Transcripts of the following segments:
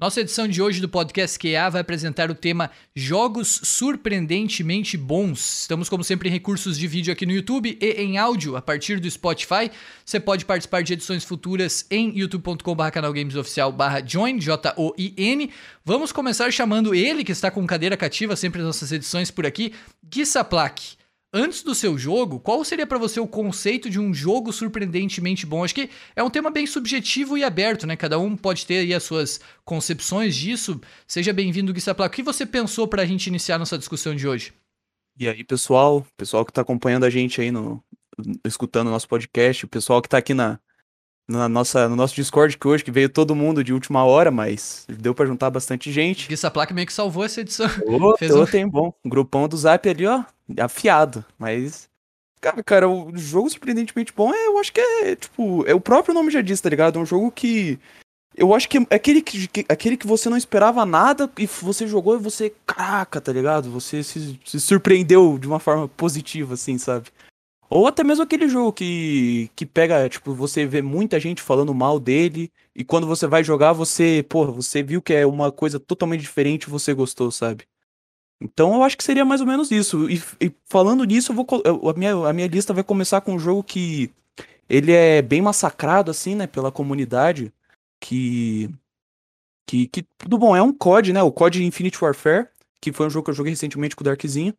Nossa edição de hoje do podcast QA vai apresentar o tema Jogos Surpreendentemente Bons. Estamos, como sempre, em recursos de vídeo aqui no YouTube e em áudio a partir do Spotify. Você pode participar de edições futuras em youtube.com.br canalgamesoficial join, J-O-I-N. Vamos começar chamando ele, que está com cadeira cativa sempre nas nossas edições por aqui, Gui. Antes do seu jogo, qual seria para você o conceito de um jogo surpreendentemente bom? Acho que é um tema bem subjetivo e aberto, né? Cada um pode ter aí as suas concepções disso. Seja bem-vindo, Gui Sapla. O que você pensou para a gente iniciar nossa discussão de hoje? E aí, pessoal, pessoal que está acompanhando a gente aí no escutando o nosso podcast, o pessoal que está aqui na, na nossa, no nosso Discord que hoje, que veio todo mundo de última hora, mas deu para juntar bastante gente. Essa placa meio que salvou essa edição. Ô, Fez um... tem bom. O grupão do Zap ali, ó, afiado, mas... Cara, cara, o jogo surpreendentemente bom é, eu acho que é, tipo, é o próprio nome já diz, tá ligado? É um jogo que eu acho que é aquele que, aquele que você não esperava nada e você jogou e você, caraca, tá ligado? Você se, se surpreendeu de uma forma positiva, assim, sabe? Ou até mesmo aquele jogo que, que pega, tipo, você vê muita gente falando mal dele, e quando você vai jogar, você, porra, você viu que é uma coisa totalmente diferente e você gostou, sabe? Então eu acho que seria mais ou menos isso. E, e falando nisso, eu vou, eu, a, minha, a minha lista vai começar com um jogo que ele é bem massacrado, assim, né, pela comunidade, que. Que, que tudo bom, é um COD, né? O COD Infinite Warfare, que foi um jogo que eu joguei recentemente com o Darkzinho.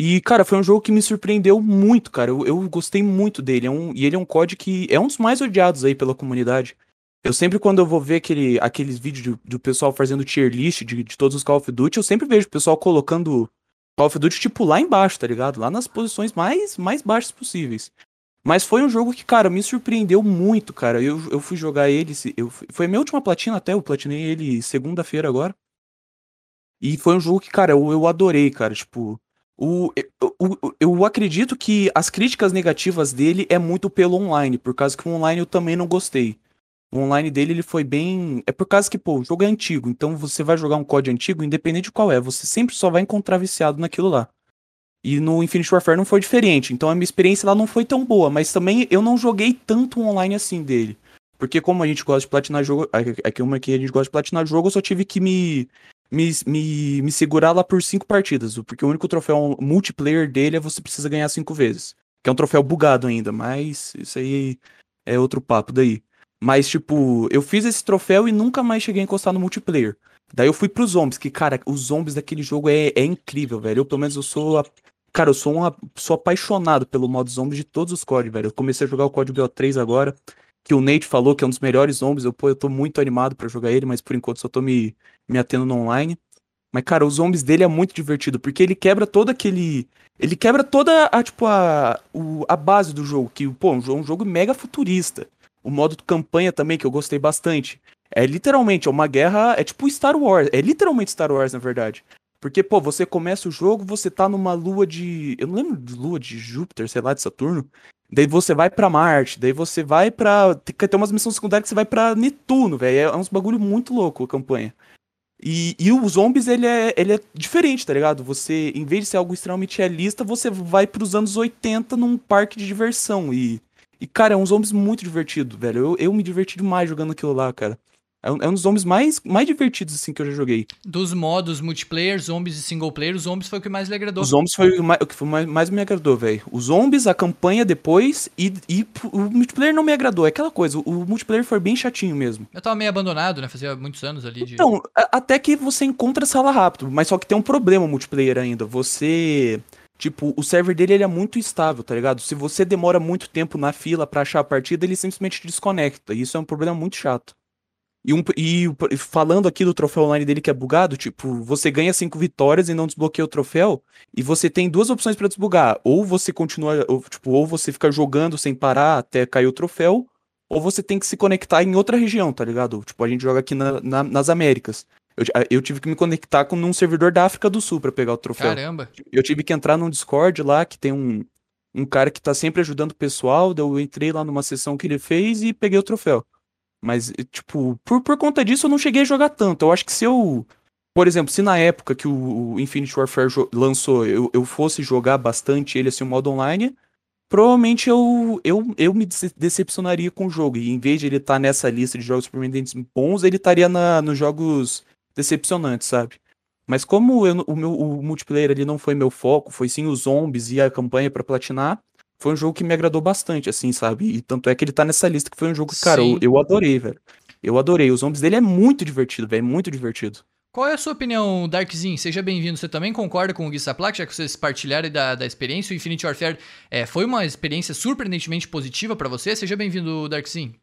E, cara, foi um jogo que me surpreendeu muito, cara. Eu, eu gostei muito dele. É um, e ele é um COD que é um dos mais odiados aí pela comunidade. Eu sempre, quando eu vou ver aquele, aqueles vídeos do, do pessoal fazendo tier list de, de todos os Call of Duty, eu sempre vejo o pessoal colocando Call of Duty, tipo, lá embaixo, tá ligado? Lá nas posições mais, mais baixas possíveis. Mas foi um jogo que, cara, me surpreendeu muito, cara. Eu, eu fui jogar ele. Eu, foi a minha última platina até, eu platinei ele segunda-feira agora. E foi um jogo que, cara, eu, eu adorei, cara. Tipo, o, eu, eu acredito que as críticas negativas dele é muito pelo online, por causa que o online eu também não gostei. O online dele ele foi bem. É por causa que, pô, o jogo é antigo, então você vai jogar um código antigo, independente de qual é, você sempre só vai encontrar viciado naquilo lá. E no Infinite Warfare não foi diferente, então a minha experiência lá não foi tão boa, mas também eu não joguei tanto online assim dele. Porque como a gente gosta de platinar jogo, aqui uma que a gente gosta de platinar jogo, eu só tive que me me, me, me segurar lá por cinco partidas, porque o único troféu multiplayer dele é você precisa ganhar cinco vezes. Que é um troféu bugado ainda, mas isso aí é outro papo daí. Mas, tipo, eu fiz esse troféu e nunca mais cheguei a encostar no multiplayer. Daí eu fui pros zombies, que, cara, os zombies daquele jogo é, é incrível, velho. Eu, pelo menos, eu sou. A... Cara, eu sou, uma, sou apaixonado pelo modo zombies de todos os códigos, velho. Eu comecei a jogar o código BO3 agora, que o Nate falou que é um dos melhores zombies. Eu, pô, eu tô muito animado para jogar ele, mas por enquanto só tô me, me atendo no online. Mas, cara, os zombies dele é muito divertido, porque ele quebra todo aquele. Ele quebra toda a, tipo, a, o, a base do jogo, que, pô, jogo, um jogo mega futurista. O modo campanha também, que eu gostei bastante. É literalmente, é uma guerra. É tipo Star Wars. É literalmente Star Wars, na verdade. Porque, pô, você começa o jogo, você tá numa lua de. Eu não lembro de lua de Júpiter, sei lá, de Saturno. Daí você vai para Marte, daí você vai. Tem, tem umas missões secundárias que você vai para Netuno, velho. É uns bagulho muito louco a campanha. E, e o Zombies, ele é, ele é diferente, tá ligado? Você, em vez de ser algo extremamente realista, você vai pros anos 80 num parque de diversão. E, e cara, é um Zombies muito divertido, velho. Eu, eu me diverti demais jogando aquilo lá, cara. É um, é um dos zombies mais, mais divertidos, assim, que eu já joguei. Dos modos multiplayer, zombies e single player, os zombies foi o que mais lhe agradou. Os zombies foi o, mais, o que mais, mais me agradou, velho. Os zombies, a campanha depois e, e o multiplayer não me agradou. É aquela coisa, o, multiplayer foi bem chatinho mesmo. Eu tava meio abandonado, né? Fazia muitos anos ali de... Então, até que você encontra sala rápido, mas só que tem um problema o multiplayer ainda. Você... Tipo, o server dele ele é muito estável, tá ligado? Se você demora muito tempo na fila para achar a partida, ele simplesmente desconecta. E isso é um problema muito chato. E, um, e falando aqui do troféu online dele que é bugado, tipo, você ganha cinco vitórias e não desbloqueia o troféu, e você tem duas opções para desbugar. Ou você continua, ou, tipo, ou você fica jogando sem parar até cair o troféu, ou você tem que se conectar em outra região, tá ligado? Tipo, a gente joga aqui na, na, nas Américas. Eu, eu, tive que me conectar com um servidor da África do Sul para pegar o troféu. Caramba! Eu tive que entrar num Discord lá, que tem um, um cara que tá sempre ajudando o pessoal, eu entrei lá numa sessão que ele fez e peguei o troféu. Mas, tipo, por, por conta disso eu não cheguei a jogar tanto. Eu acho que se eu. Por exemplo, se na época que o, Infinite Warfare lançou eu, eu fosse jogar bastante ele assim, o modo online, provavelmente eu, eu, eu me decepcionaria com o jogo. E em vez de ele estar tá nessa lista de jogos surpreendentes bons, ele estaria na, nos jogos decepcionantes, sabe? Mas como eu, o meu o multiplayer ali não foi meu foco, foi sim os zombies e a campanha para platinar, foi um jogo que me agradou bastante, assim, sabe? E tanto é que ele tá nessa lista que foi um jogo que, cara, eu, eu, adorei, velho. Eu adorei. Os zombies dele é muito divertido, velho. Muito divertido. Qual é a sua opinião, Darkzin? Seja bem-vindo. Você também concorda com o Gui Saplak, já que vocês partilharam da, da experiência? O Infinite Warfare é, foi uma experiência surpreendentemente positiva para você? Seja bem-vindo, Darkzin.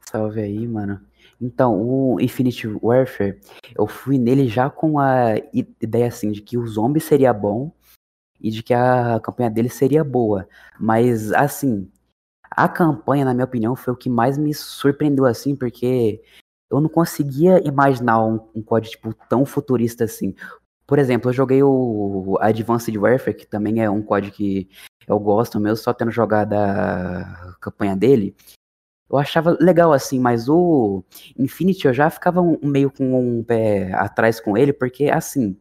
Salve aí, mano. Então, o Infinite Warfare, eu fui nele já com a ideia assim de que o zombie seria bom e de que a campanha dele seria boa. Mas assim, a campanha, na minha opinião, foi o que mais me surpreendeu assim, porque eu não conseguia imaginar um, um código tipo, tão futurista assim. Por exemplo, eu joguei o Advanced Warfare, que também é um código que eu gosto mesmo, só tendo jogado a campanha dele. Eu achava legal assim, mas o Infinity eu já ficava um, meio com um pé atrás com ele, porque assim,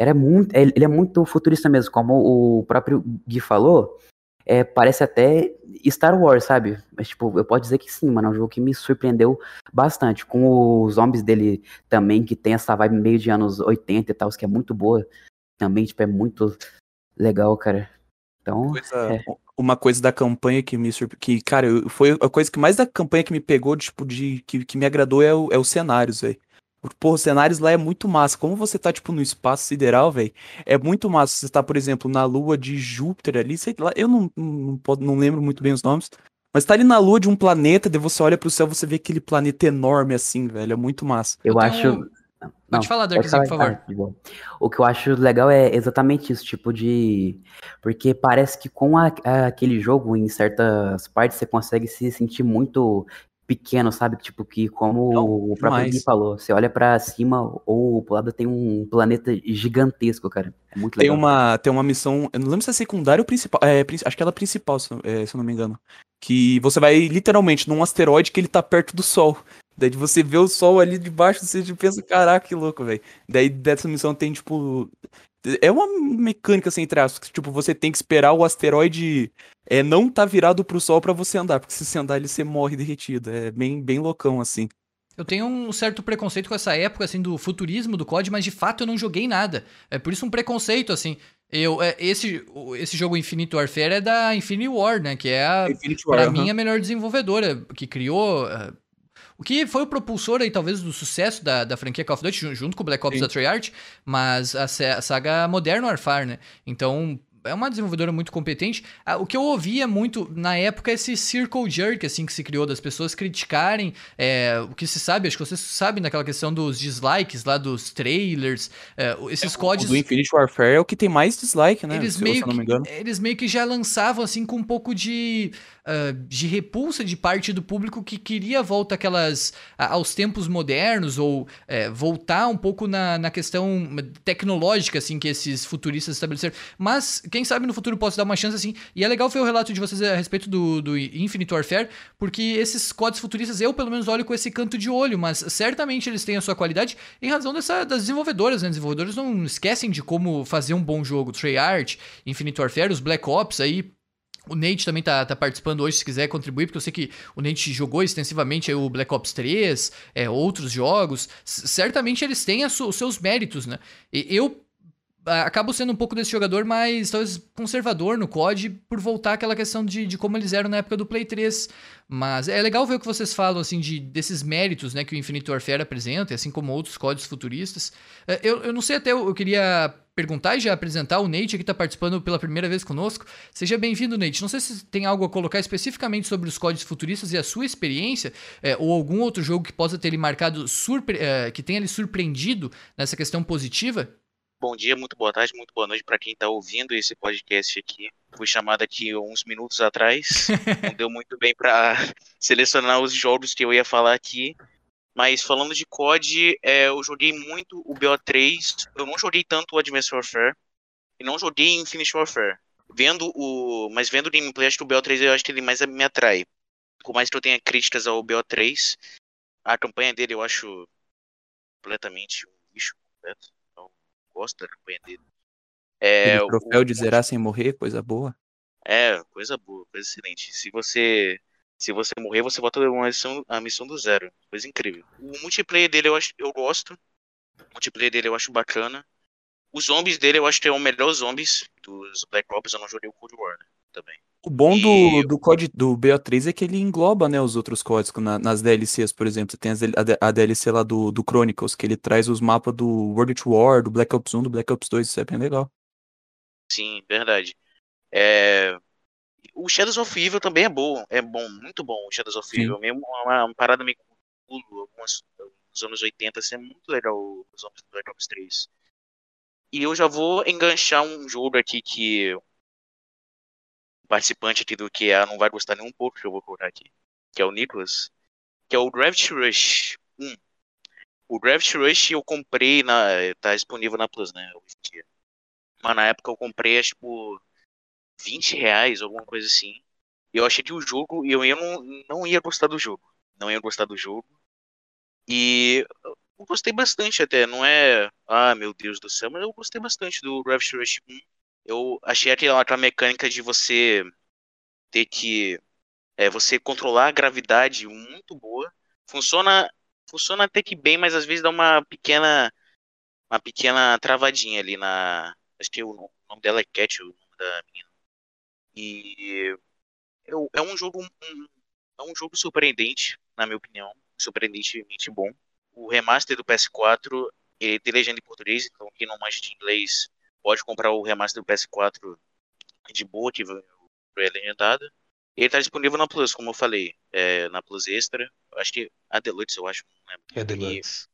era muito, ele é muito futurista mesmo, como o próprio Gui falou é, parece até Star Wars, sabe? Mas, tipo, eu posso dizer que sim, mano. É um jogo que me surpreendeu bastante. Com os zombies dele também, que tem essa vibe meio de anos 80 e tal, que é muito boa. Também, tipo, é muito legal, cara. Então. Coisa, é. Uma coisa da campanha que me surpreendeu. Que, cara, foi a coisa que mais da campanha que me pegou, tipo, de. que, que me agradou é, o, é os cenários, velho. Pô, os cenários lá é muito massa. Como você tá, tipo, no espaço sideral, velho, é muito massa. Você tá, por exemplo, na lua de Júpiter ali, sei lá, eu não, não, não, lembro muito bem os nomes. Mas tá ali na lua de um planeta, daí você olha pro céu, você vê aquele planeta enorme assim, velho. É muito massa. Eu, eu acho. Tenho... Não, pode falar, Darkzinho, por favor. Ah, o que eu acho legal é exatamente isso, tipo de. Porque parece que com a, a, aquele jogo, em certas partes, você consegue se sentir muito pequeno, sabe? Tipo, que como Não, o próprio Gui falou, você olha para cima ou pro lado tem um planeta gigantesco, cara. É muito legal. Tem uma, tem uma missão, eu não lembro se é secundária ou principal, é, acho que ela é principal, se, é, se eu não me engano. Que você vai literalmente num asteroide que ele tá perto do Sol. Daí você vê o Sol ali de baixo, você pensa, caraca, que louco, velho. Daí dessa missão tem, tipo, é uma mecânica assim, entre aspas, tipo, você tem que esperar o asteroide é, não tá virado pro sol para você andar, porque se você andar ele você morre derretido. É bem, bem loucão, assim. Eu tenho um certo preconceito com essa época, assim, do futurismo do COD, mas de fato eu não joguei nada. É por isso um preconceito, assim. Eu, é, esse, esse jogo Infinite Warfare é da Infinity War, né? Que é, a, War, pra mim, a melhor desenvolvedora, que criou... O que foi o propulsor aí, talvez, do sucesso da, da franquia Call of Duty, junto com o Black Ops Sim. da Treyarch, mas a, a saga Modern Warfare, né? Então, é uma desenvolvedora muito competente. Ah, o que eu ouvia muito na época é esse circle jerk, assim, que se criou, das pessoas criticarem é, o que se sabe, acho que vocês sabem daquela questão dos dislikes lá dos trailers, é, esses é, códigos... O do Infinite Warfare é o que tem mais dislike, né? Eles, meio que, eles meio que já lançavam, assim, com um pouco de uh, de repulsa de parte do público que queria volta aquelas aos tempos modernos ou uh, voltar um pouco na, na questão tecnológica assim que esses futuristas estabeleceram. Mas quem sabe no futuro posso dar uma chance assim. E é legal ver o relato de vocês a respeito do, do Infinite Warfare, porque esses códigos futuristas eu pelo menos olho com esse canto de olho, mas certamente eles têm a sua qualidade em razão dessa, das desenvolvedoras, né? Desenvolvedores não esquecem de como fazer um bom jogo. Treyarch, Infinite Warfare, os Black Ops aí o Nate também tá, tá, participando hoje, se quiser contribuir, porque eu sei que o Nate jogou extensivamente o Black Ops 3, é, outros jogos. certamente eles têm os seus méritos, né? E eu acabo sendo um pouco desse jogador mais, talvez, conservador no COD, por voltar àquela questão de, de como eles eram na época do Play 3. Mas é legal ver o que vocês falam, assim, de, desses méritos, né, que o Infinite Warfare apresenta, assim como outros códigos futuristas. É, eu, eu não sei até, eu queria perguntar e já apresentar o Nate, que está participando pela primeira vez conosco. Seja bem-vindo, Nate. Não sei se tem algo a colocar especificamente sobre os códigos futuristas e a sua experiência, é, ou algum outro jogo que possa ter lhe marcado, é, que tenha lhe surpreendido nessa questão positiva. Bom dia, muito boa tarde, muito boa noite para quem está ouvindo esse podcast aqui. Fui chamado aqui uns minutos atrás, não deu muito bem para selecionar os jogos que eu ia falar aqui. Mas falando de COD, é, eu joguei muito o BO3. Eu não joguei tanto o Advanced Warfare. E não joguei Infinite Warfare. Vendo o. Mas vendo o gameplay, acho que o BO3 eu acho que ele mais me atrai. Por mais que eu tenha críticas ao BO3, a campanha dele eu acho completamente um lixo completo gosto da campanha dele. É, o troféu o, de zerar sem morrer, coisa boa. É, coisa boa, coisa excelente. Se você se você morrer, você volta uma missão, a missão do zero. Coisa incrível. O multiplayer dele eu acho eu gosto. O multiplayer dele eu acho bacana. Os zombies dele eu acho que é o melhor zombies dos Black Ops. Eu não joguei o Cold War né, também. O bom do, do código do BO3 é que ele engloba, né, os outros códigos na- nas DLCs, por exemplo. Tem as, a, a DLC lá do, do Chronicles, que ele traz os mapas do World at War, do Black Ops 1, do Black Ops 2, isso é bem legal. Sim, verdade. É... O Shadows of Evil também é bom, é bom, muito bom o Shadows of Sim. Evil. Mesmo uma, uma parada meio Cthulhu, algumas nos anos 80, assim, é muito legal os zombies do Black Ops 3. E eu já vou enganchar um jogo aqui que participante aqui do QA não vai gostar nem um pouco que eu vou colocar aqui, que é o Nicholas, que é o Draft Rush 1. O Draft Rush eu comprei na tá disponível na Plus, né, hoje em dia. Mas na época eu comprei por 20 reais, alguma coisa assim. E eu achei que o jogo, eu, eu não, não ia gostar do jogo. Não ia gostar do jogo. E eu gostei bastante até. Não é, ah, meu Deus do céu, mas eu gostei bastante do Gravity Rush 1. Eu achei aquela, aquela mecânica de você ter que. É, você controlar a gravidade muito boa. Funciona, funciona até que bem, mas às vezes dá uma pequena. Uma pequena travadinha ali na. Acho que o nome dela é Cat, o nome da menina. E é um jogo um- é um jogo surpreendente, na minha opinião, surpreendentemente bom. O remaster do PS4 ele tem legenda em português, então quem não manja de inglês pode comprar o remaster do PS4 de boa, que é legendado. Ele está disponível na Plus, como eu falei, é, na Plus Extra. Acho que a Deluxe, eu acho, não lembro. É Deluxe.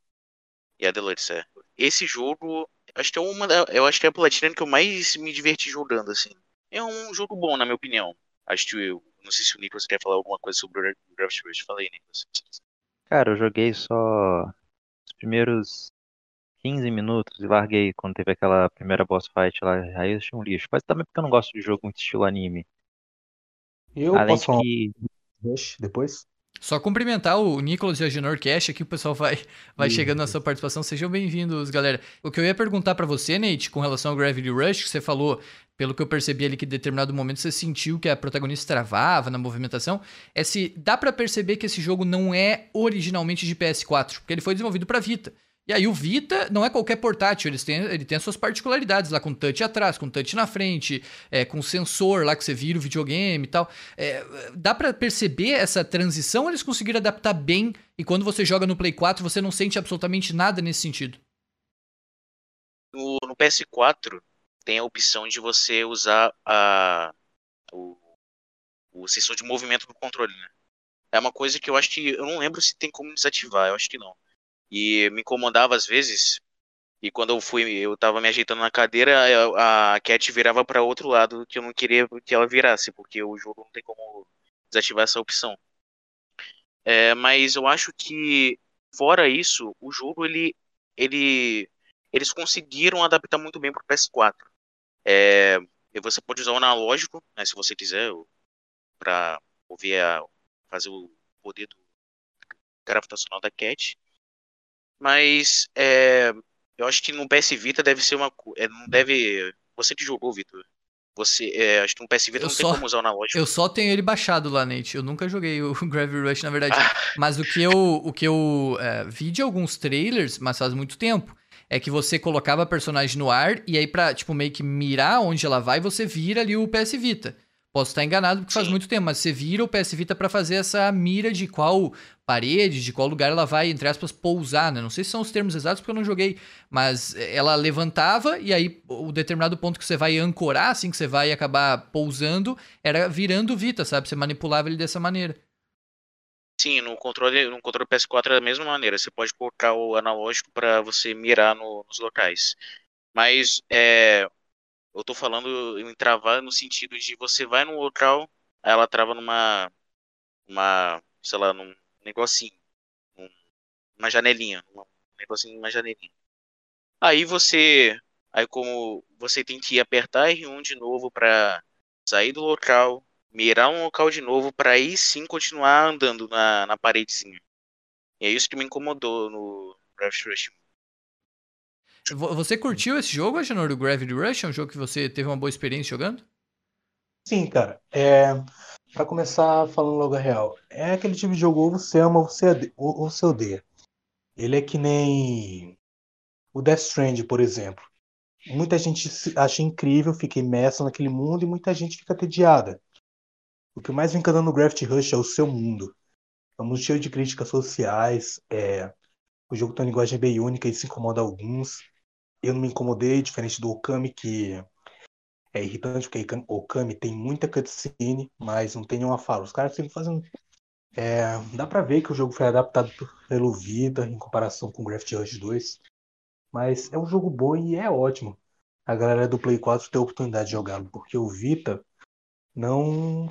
E a Deluxe, é. Esse jogo, acho que é uma eu acho que é a Platinum que eu mais me diverti jogando, assim. É um jogo bom, na minha opinião. Acho que eu, não sei se o Nicolas quer falar alguma coisa sobre o Gravity Rush. Fala aí, Nicolas. Cara, eu joguei só os primeiros 15 minutos e larguei quando teve aquela primeira boss fight lá. Aí eu achei um lixo. Mas também porque eu não gosto de jogo muito estilo anime. Eu Além posso de falar que. Rush depois? Só cumprimentar o Nicolas e a Genor Cash aqui, o pessoal vai, vai chegando na sua participação. Sejam bem-vindos, galera. O que eu ia perguntar pra você, Nate, com relação ao Gravity Rush, que você falou, pelo que eu percebi ali que em determinado momento você sentiu que a protagonista travava na movimentação, é se dá pra perceber que esse jogo não é originalmente de PS4, porque ele foi desenvolvido pra Vita. E aí o Vita não é qualquer portátil, eles têm, ele tem as suas particularidades lá, com touch atrás, com touch na frente, é, com sensor lá que você vira o videogame e tal. É, dá pra perceber essa transição eles conseguiram adaptar bem e quando você joga no Play 4 você não sente absolutamente nada nesse sentido? No, no PS4 tem a opção de você usar a, o, o sensor de movimento do controle, né? É uma coisa que eu acho que. Eu não lembro se tem como desativar, eu acho que não. E me incomodava às vezes. E quando eu fui, eu tava me ajeitando na cadeira, a, Cat virava para outro lado que eu não queria que ela virasse, porque o jogo não tem como desativar essa opção. É, mas eu acho que fora isso, o jogo ele ele eles conseguiram adaptar muito bem pro PS4. É, você pode usar o analógico, né, se você quiser, para ouvir a, fazer o poder do gravitacional da Cat. Mas é, eu acho que no PS Vita deve ser uma. É, não deve. Você que jogou, Vitor. Você, é, acho que no PS Vita Eu não só- tem como usar o analógico. Eu só tenho ele baixado lá, Nate. Eu nunca joguei o Gravity Rush, na verdade. Ah. Mas o que eu, o que eu é, vi de alguns trailers, mas faz muito tempo, é que você colocava a personagem no ar e aí pra, tipo, meio que mirar onde ela vai, você vira ali o PS Vita. Posso estar enganado porque faz Sim. muito tempo, mas você vira o PS Vita pra fazer essa mira de qual parede, de qual lugar ela vai, entre aspas, pousar, né? Não sei se são os termos exatos porque eu não joguei, mas ela levantava e aí o determinado ponto que você vai ancorar, assim, que você vai acabar pousando, era virando o Vita, sabe? Você manipulava ele dessa maneira. Sim, no controle, no controle PS4 é da mesma maneira. Você pode colocar o analógico para você mirar no- nos locais. Mas é, eu tô falando em travar no sentido de você vai num local, aí ela trava numa, uma, sei lá, num negocinho, uma janelinha, um negocinho, uma janelinha. Aí você, aí como você tem que apertar R1 de novo para sair do local, mirar um local de novo para aí sim continuar andando na, na paredezinha. E é isso que me incomodou no Gravity Rush. Vo- Você curtiu esse jogo, Agenor, do Gravity Rush? É um jogo que você teve uma boa experiência jogando? Sim, cara. É, para começar falando logo a real, é aquele tipo de jogo ou você ama ou você, ou você odeia. Ele é que nem o Death Strand, por exemplo. Muita gente se- acha incrível, fica imersa naquele mundo e muita gente fica tediada. O que mais vem encantando no Graft Rush é o seu mundo. É um mundo cheio de críticas sociais. É... O jogo tem uma linguagem bem única e isso incomoda alguns. Eu não me incomodei, diferente do Okami, que é irritante, porque Okami tem muita cutscene, mas não tem nenhuma fala. Os caras ficam fazendo. É... Dá pra ver que o jogo foi adaptado pelo Vita em comparação com Graft Rush 2. Mas é um jogo bom e é ótimo. A galera do Play 4 ter a oportunidade de jogá-lo, porque o Vita não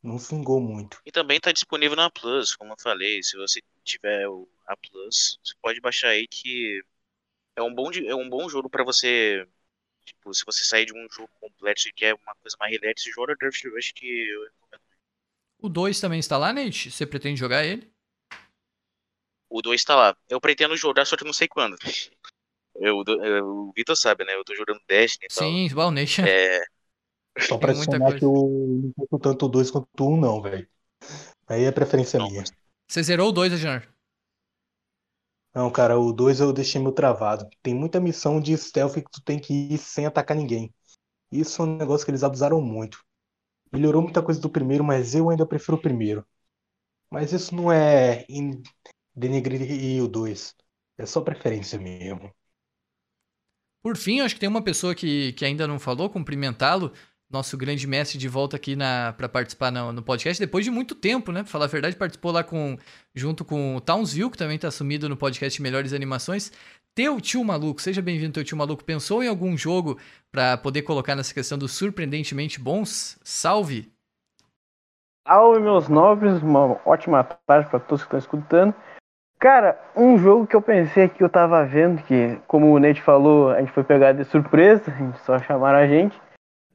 não vingou muito. E também tá disponível na Plus, como eu falei. Se você tiver a Plus, você pode baixar aí que é um bom, é um bom jogo pra você. Tipo, se você sair de um jogo complexo e quer uma coisa mais relax, joga Draft Rush que eu recomendo. O 2 também está lá, Nate? Você pretende jogar ele? O 2 tá lá. Eu pretendo jogar, só que não sei quando. Eu, eu- o Vitor sabe, né? Eu tô jogando Destiny e tal. Sim, bom, o Nate. É, Só pra adicionar que eu não tanto o 2 quanto o 1, não, velho. Aí é preferência Não, minha. Você zerou o 2, Agenor? Não, cara, o 2 eu deixei meio travado. Tem muita missão de stealth que tu tem que ir sem atacar ninguém. Isso é um negócio que eles abusaram muito. Melhorou muita coisa do primeiro, mas eu ainda prefiro o primeiro. Mas isso não é denegrir o 2. É só preferência mesmo. Por fim, acho que tem uma pessoa que, que ainda não falou, cumprimentá-lo, nosso grande mestre de volta aqui para participar no, no podcast, depois de muito tempo, né? Pra falar a verdade, participou lá com, junto com o Townsville, que também tá assumido no podcast Melhores Animações. Teu tio maluco, seja bem-vindo, teu tio maluco. Pensou em algum jogo pra poder colocar nessa questão dos surpreendentemente bons? Salve! Salve, meus nobres, uma ótima tarde para todos que estão escutando. Cara, um jogo que eu pensei que eu tava vendo, que como o Nate falou, a gente foi pegar de surpresa, a gente só chamaram a gente,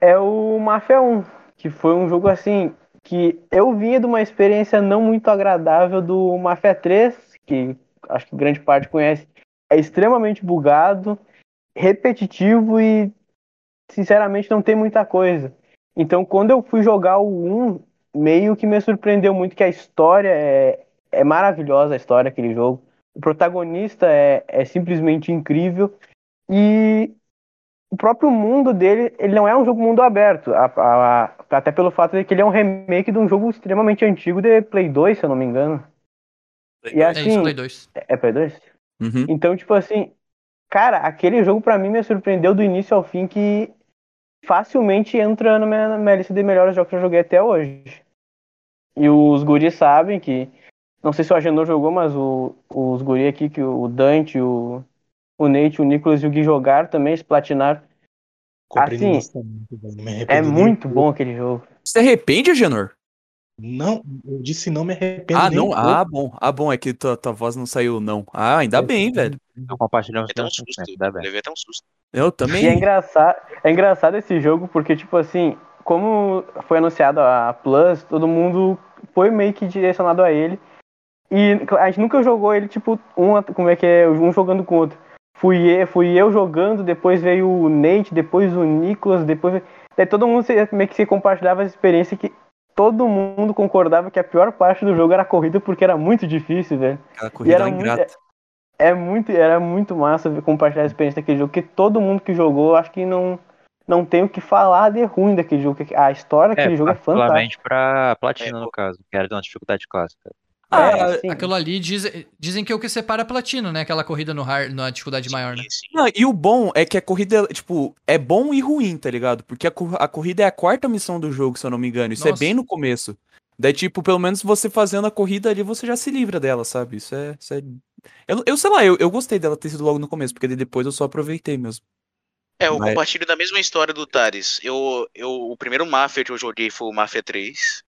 é o Mafia 1, que foi um jogo assim, que eu vinha de uma experiência não muito agradável do Mafia 3, que acho que grande parte conhece, é extremamente bugado, repetitivo e sinceramente não tem muita coisa. Então quando eu fui jogar o 1, meio que me surpreendeu muito que a história é, é maravilhosa, a história daquele jogo. O protagonista é, é simplesmente incrível e o próprio mundo dele, ele não é um jogo mundo aberto, a- a- a- até pelo fato de que ele é um remake de um jogo extremamente antigo de Play 2, se eu não me engano. E é isso, assim, Play 2. é Play 2? Uhum. Então, tipo assim, cara, aquele jogo pra mim me surpreendeu do início ao fim que facilmente entra na minha, na minha lista de melhores jogos que eu joguei até hoje. E os guris sabem que. Não sei se o Agenor jogou, mas o, os guris aqui, que o Dante, o, o Nate, o Nicolas e o Gui jogaram também, platinaram. Comprei Assim, É muito bom aquele jogo. Você arrepende, Agenor? Não, eu disse não me arrependo Ah, não? Ah, bom. Ah, bom, é que tua, tua voz não saiu, não. Ah, ainda bem, velho. Não compartilhamos até um susto. sentimento, dá bem. Levei até um susto. Eu E é também. engraçado, é engraçado esse jogo porque, tipo assim, como foi anunciado a Plus, todo mundo foi meio que direcionado a ele. E a gente nunca jogou ele, tipo, um, como é que é, um jogando com o outro. Fui eu, fui eu jogando, depois veio o Nate, depois o Nicolas, depois. Daí todo mundo se- meio que se compartilhava essa experiência que todo mundo concordava que a pior parte do jogo era a corrida porque era muito difícil, velho. Aquela corrida era muito- ingrata. É muito, era muito massa compartilhar a experiência daquele jogo, porque todo mundo que jogou, acho que não, não tem o que falar de ruim daquele jogo. que A história daquele jogo é fantástica. particularmente pra platina, É, no caso, que era de uma dificuldade clássica. Ah, É, sim. Aquilo ali diz- dizem que é o que separa a platina, né? Aquela corrida no hard, na dificuldade maior, né? Sim, sim. Não, e o bom é que a corrida, tipo, é bom e ruim, tá ligado? Porque a, a corrida é a quarta missão do jogo, se eu não me engano. Isso é Nossa. bem no começo. Daí, tipo, pelo menos você fazendo a corrida ali, você já se livra dela, sabe? Isso é. Isso é... Eu, eu sei lá, eu, eu gostei dela ter sido logo no começo, porque depois eu só aproveitei mesmo. É, eu Mas- compartilho da mesma história do Tares. Eu, eu, o primeiro Mafia que eu joguei foi o Mafia 3.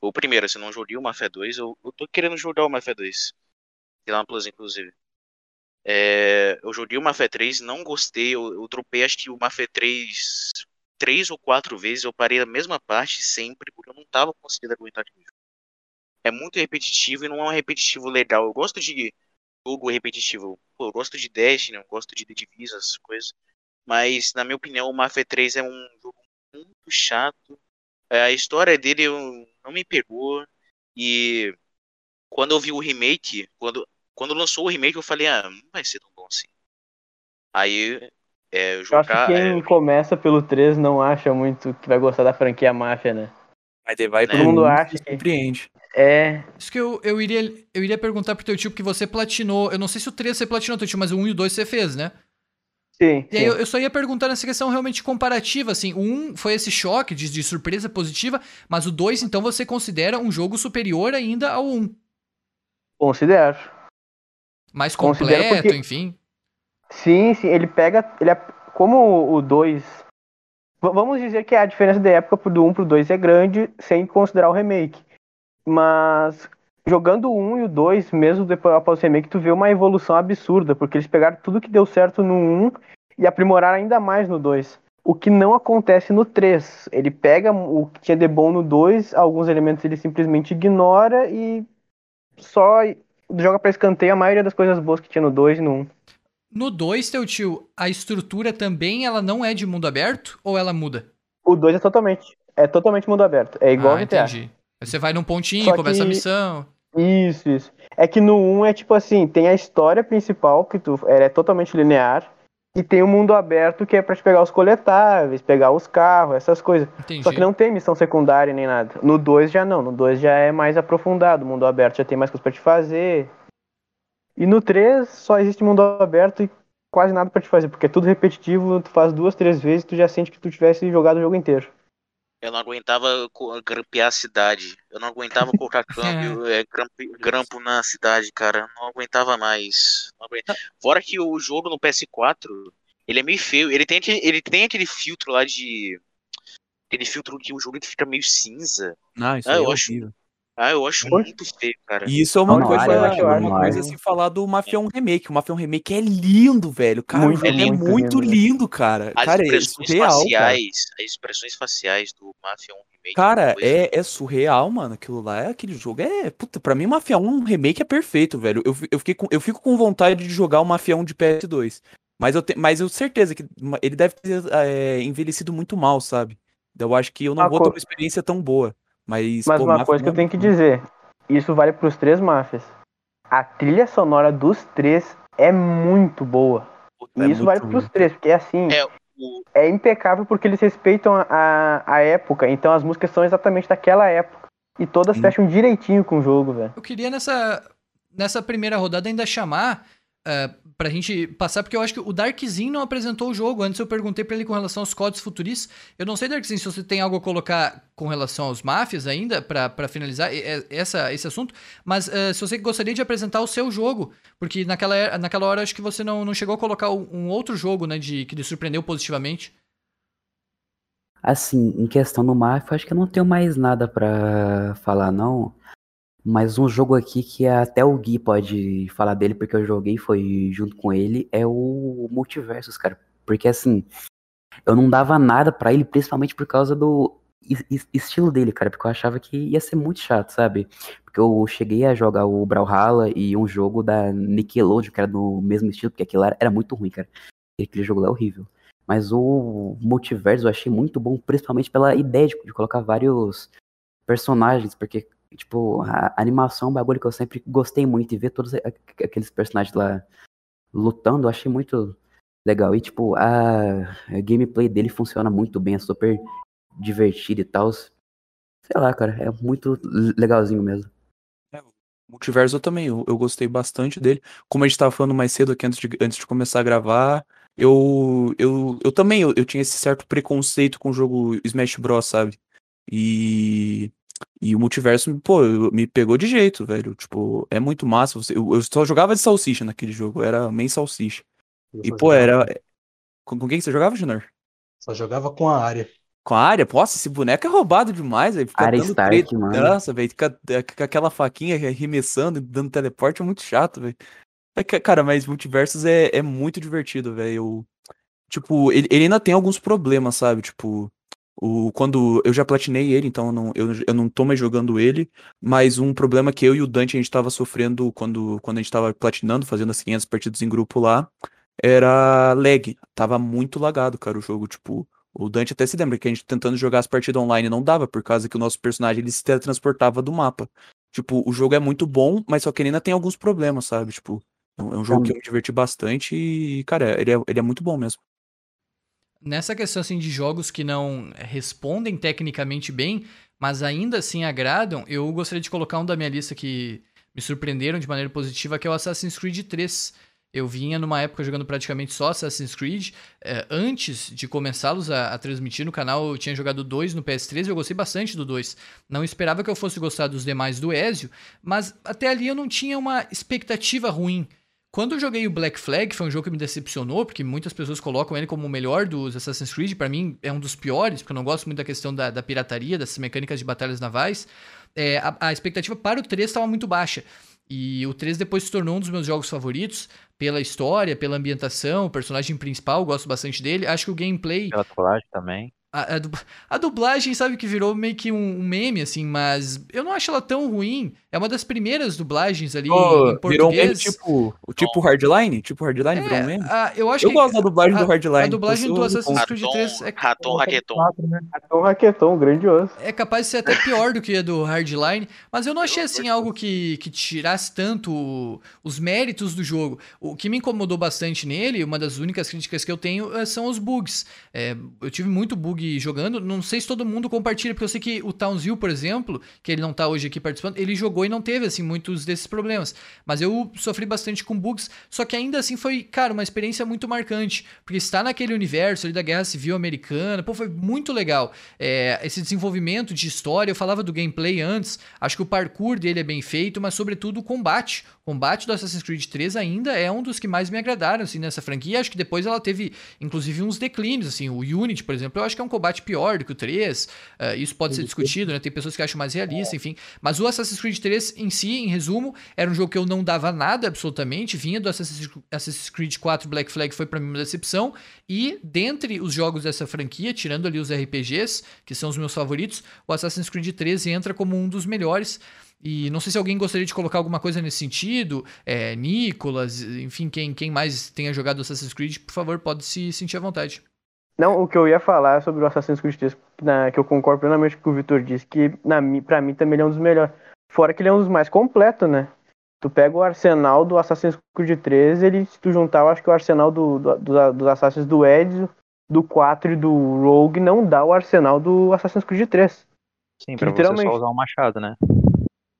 O primeiro, se não joguei o Mafia 2. Eu, eu tô querendo jogar o Mafia 2. Tem lá Plus, inclusive. É, eu joguei o Mafia 3, não gostei. Eu, eu dropei acho que o Mafia 3 três ou quatro vezes. Eu parei na mesma parte sempre, porque eu não tava conseguindo aguentar aquele jogo. É muito repetitivo e não é um repetitivo legal. Eu gosto de jogo repetitivo. Pô, eu gosto de Destiny, eu gosto de The Division, essas coisas. Mas, na minha opinião, o Mafia 3 é um jogo muito chato A história dele eu- não me pegou. E quando eu vi o remake, quando, quando lançou o remake, eu falei, ah, não vai ser tão bom assim. Aí, é, Eu acho jogar. que quem é, começa pelo 3 não acha muito que vai gostar da franquia Máfia, né? Mas daí vai Todo pro mundo acha que- surpreende. É, Isso que eu, eu, iria, eu iria perguntar pro teu tio, porque você platinou. Eu não sei se o 3 você platinou, teu tio, mas o 1 e o 2 você fez, né? Sim. E aí sim. eu, eu só ia perguntar nessa questão realmente comparativa, assim. O 1 foi esse choque de, de surpresa positiva, mas o 2, então, você considera um jogo superior ainda ao 1. Considero. Mais Considero completo, porque- enfim. Sim, sim, ele pega. Ele, é- como o 2. Vamos dizer que a diferença da época do 1 pro 2 é grande, sem considerar o remake. Mas jogando o 1 e o 2, mesmo depois após o remake, tu vê uma evolução absurda, porque eles pegaram tudo que deu certo no 1 e aprimoraram ainda mais no 2. O que não acontece no 3. Ele pega o que tinha de bom no 2, alguns elementos ele simplesmente ignora e só joga pra escanteio a maioria das coisas boas que tinha no 2 e no 1. No 2, teu tio, a estrutura também, ela não é de mundo aberto? Ou ela muda? O 2 é totalmente. É totalmente mundo aberto. É igual ah, entendi. Você vai num pontinho, Só começa a que- missão. Isso, isso. É que no 1 é tipo assim, tem a história principal, que tu ela é totalmente linear, e tem o mundo aberto que é pra te pegar os coletáveis, pegar os carros, essas coisas. Entendi. Só que não tem missão secundária nem nada. No 2 já não, no 2 já é mais aprofundado, o mundo aberto já tem mais coisas pra te fazer. E no 3 só existe mundo aberto e quase nada pra te fazer, porque é tudo repetitivo, tu faz duas, três vezes tu já sente que tu tivesse jogado o jogo inteiro. Eu não aguentava grampear a cidade. Eu não aguentava colocar câmbio, é, grampo, na cidade, cara. Não aguentava mais. Não aguenta- Fora que o jogo no PS4, ele é meio feio. Ele tem, aquele- ele tem aquele filtro lá de. Aquele filtro que o jogo fica meio cinza. Não, isso Ah, é eu acho- horrível. Ah, eu acho Poxa. muito feio, cara. E isso é uma Não, coisa, acho- é uma não, coisa eu- a se falar do Mafia 1 Remake. O Mafia 1 Remake é lindo, velho. Cara, Muito, o é muito muito lindo. lindo, cara. As cara, é expressões surreal, cara. faciais, as expressões faciais do Mafia 1 Remake. Cara, coisa- é, é surreal, mano. Aquilo lá, é aquele jogo é. Puta, pra mim, Mafia 1 Remake é perfeito, velho. Eu, eu, fiquei com, eu fico com vontade de jogar o Mafia 1 de PS2. Mas eu, te, mas eu certeza que ele deve ter é, envelhecido muito mal, sabe? Eu acho que eu não Uma vou ter uma experiência tão boa. Mas, Mas pô, uma coisa que eu 1 tenho que dizer, isso vale pros três máfias. A trilha sonora dos três é muito boa. puta, E é isso vale pros ruim. três, porque assim, É, o- é impecável porque eles respeitam a, a, a época, então as músicas são exatamente daquela época. E todas Sim. fecham direitinho com o jogo, velho. Eu queria nessa, nessa primeira rodada ainda chamar uh, pra gente passar, porque eu acho que o Darkzinho não apresentou o jogo. Antes eu perguntei pra ele com relação aos códigos futuristas. Eu não sei, Darkzinho, se você tem algo a colocar com relação aos máfias ainda, pra finalizar essa, esse assunto, mas uh, se você gostaria de apresentar o seu jogo, porque naquela, naquela hora acho que você não, não chegou a colocar um outro jogo, né, de, que lhe surpreendeu positivamente. Assim, em questão do Mafia, acho que eu não tenho mais nada pra falar, não. Mas um jogo aqui que até o Gui pode falar dele, porque eu joguei, foi junto com ele, é o Multiversus, cara. Porque assim, eu não dava nada pra ele, principalmente por causa do es- es- estilo dele, cara. Porque eu achava que ia ser muito chato, sabe? Porque eu cheguei a jogar o Brawlhalla e um jogo da Nickelodeon, que era do mesmo estilo, porque aquilo era muito ruim, cara. Aquele jogo lá é horrível. Mas o multiverso eu achei muito bom, principalmente pela ideia de, de colocar vários personagens, porque, tipo, a animação é um bagulho que eu sempre gostei muito e ver todos aqueles personagens lá lutando, eu achei muito legal. E, tipo, a, gameplay dele funciona muito bem, é super divertido e tal. Sei lá, cara, é muito legalzinho mesmo. Multiverso eu também, eu, eu gostei bastante dele. Como a gente tava falando mais cedo aqui antes de, antes de começar a gravar, eu, eu, eu também eu, eu tinha esse certo preconceito com o jogo Smash Bros, sabe? E, e o multiverso, pô, me pegou de jeito, velho. Tipo, é muito massa. você- Eu, eu só jogava de salsicha naquele jogo, era main salsicha. Eu E, pô, jogava- era. Com, com quem que você jogava, Junior? Só jogava com a área. Com a área? Nossa, esse boneco é roubado demais, velho. Fica Área dando Stark, treta. mano. Nossa, velho. Fica é, com aquela faquinha arremessando e dando teleporte é muito chato, velho. É que, Cara, mas Multiversus é, é muito divertido, velho. Eu- Tipo, ele, ele ainda tem alguns problemas, sabe? Tipo, o, quando eu já platinei ele, então eu não, eu, eu não tô mais jogando ele. Mas um problema que eu e o Dante a gente tava sofrendo quando, quando a gente tava platinando, fazendo as 500 partidas em grupo lá, era lag. Tava muito lagado, cara, o jogo. Tipo, O Dante até se lembra que a gente tentando jogar as partidas online não dava, por causa que o nosso personagem ele se teletransportava do mapa. Tipo, o jogo é muito bom, mas só que ele ainda tem alguns problemas, sabe? Tipo, é um é jogo que eu me diverti bastante e, cara, ele é, ele é muito bom mesmo. Nessa questão assim de jogos que não respondem tecnicamente bem, mas ainda assim agradam, eu gostaria de colocar um da minha lista que me surpreenderam de maneira positiva, que é o Assassin's Creed 3. Eu vinha numa época jogando praticamente só Assassin's Creed. É, antes de começá-los a, a, transmitir no canal, eu tinha jogado dois no PS3 e eu gostei bastante do 2. Não esperava que eu fosse gostar dos demais do Ezio, mas até ali eu não tinha uma expectativa ruim. Quando eu joguei o Black Flag, foi um jogo que me decepcionou, porque muitas pessoas colocam ele como o melhor dos Assassin's Creed. Para mim, é um dos piores, porque eu não gosto muito da questão da, da pirataria, dessas mecânicas de batalhas navais. É, a, a expectativa para o 3 estava muito baixa. E o 3 depois se tornou um dos meus jogos favoritos, pela história, pela ambientação, o personagem principal, gosto bastante dele. Acho que o gameplay. Pela também. A, a, a, dublagem, sabe, que virou meio que um, um, meme, assim, mas eu não acho ela tão ruim. É uma das primeiras dublagens ali oh, em português. Virou um meme tipo, tipo Hardline? Tipo Hardline é, virou um meme? A, eu acho eu que gosto da dublagem do Hardline. A dublagem do Assassin's Creed 3 é... Raton Raqueton. Raton Raqueton, grandioso. É capaz de ser até pior do que a do Hardline, mas eu não achei, assim, algo que, que tirasse tanto os méritos do jogo. O que me incomodou bastante nele, uma das únicas críticas que eu tenho, eh, são os bugs. É, eu tive muito bug jogando, não sei se todo mundo compartilha, porque eu sei que o Townsville, por exemplo, que ele não tá hoje aqui participando, ele jogou e não teve, assim, muitos desses problemas. Mas eu sofri bastante com bugs, só que ainda assim foi, cara, uma experiência muito marcante, porque estar naquele universo ali da Guerra Civil Americana, pô, foi muito legal. É, esse desenvolvimento de história, eu falava do gameplay antes, acho que o parkour dele é bem feito, mas sobretudo o combate. O combate do Assassin's Creed 3 ainda é um dos que mais me agradaram, assim, nessa franquia. Acho que depois ela teve, inclusive, uns declínios, assim, o Unity, por exemplo, eu acho que é um combate pior do que o 3, uh, eh, isso pode ser discutido, né, tem pessoas que acham mais realista, enfim. Mas o Assassin's Creed 3 em si, em resumo, era um jogo que eu não dava nada, absolutamente, vinha do Assassin's Creed 4 Black Flag, foi para mim uma decepção, e dentre os jogos dessa franquia, tirando ali os RPGs, que são os meus favoritos, o Assassin's Creed 3 entra como um dos melhores, e não sei se alguém gostaria de colocar alguma coisa nesse sentido. É, Nicolas, enfim, quem, quem mais tenha jogado Assassin's Creed, por favor, pode se sentir à vontade. Não, o que eu ia falar sobre o Assassin's Creed 3, na, que eu concordo plenamente com o que o Vitor disse, que na, pra mim também ele é um dos melhores. Fora que ele é um dos mais completos, né? Tu pega o arsenal do Assassin's Creed 3, ele, se tu juntar, eu acho que o arsenal do, do, do, dos Assassins do Ezio, do 4 e do Rogue não dá o arsenal do Assassin's Creed 3. Sim, pra você só usar um machado, né?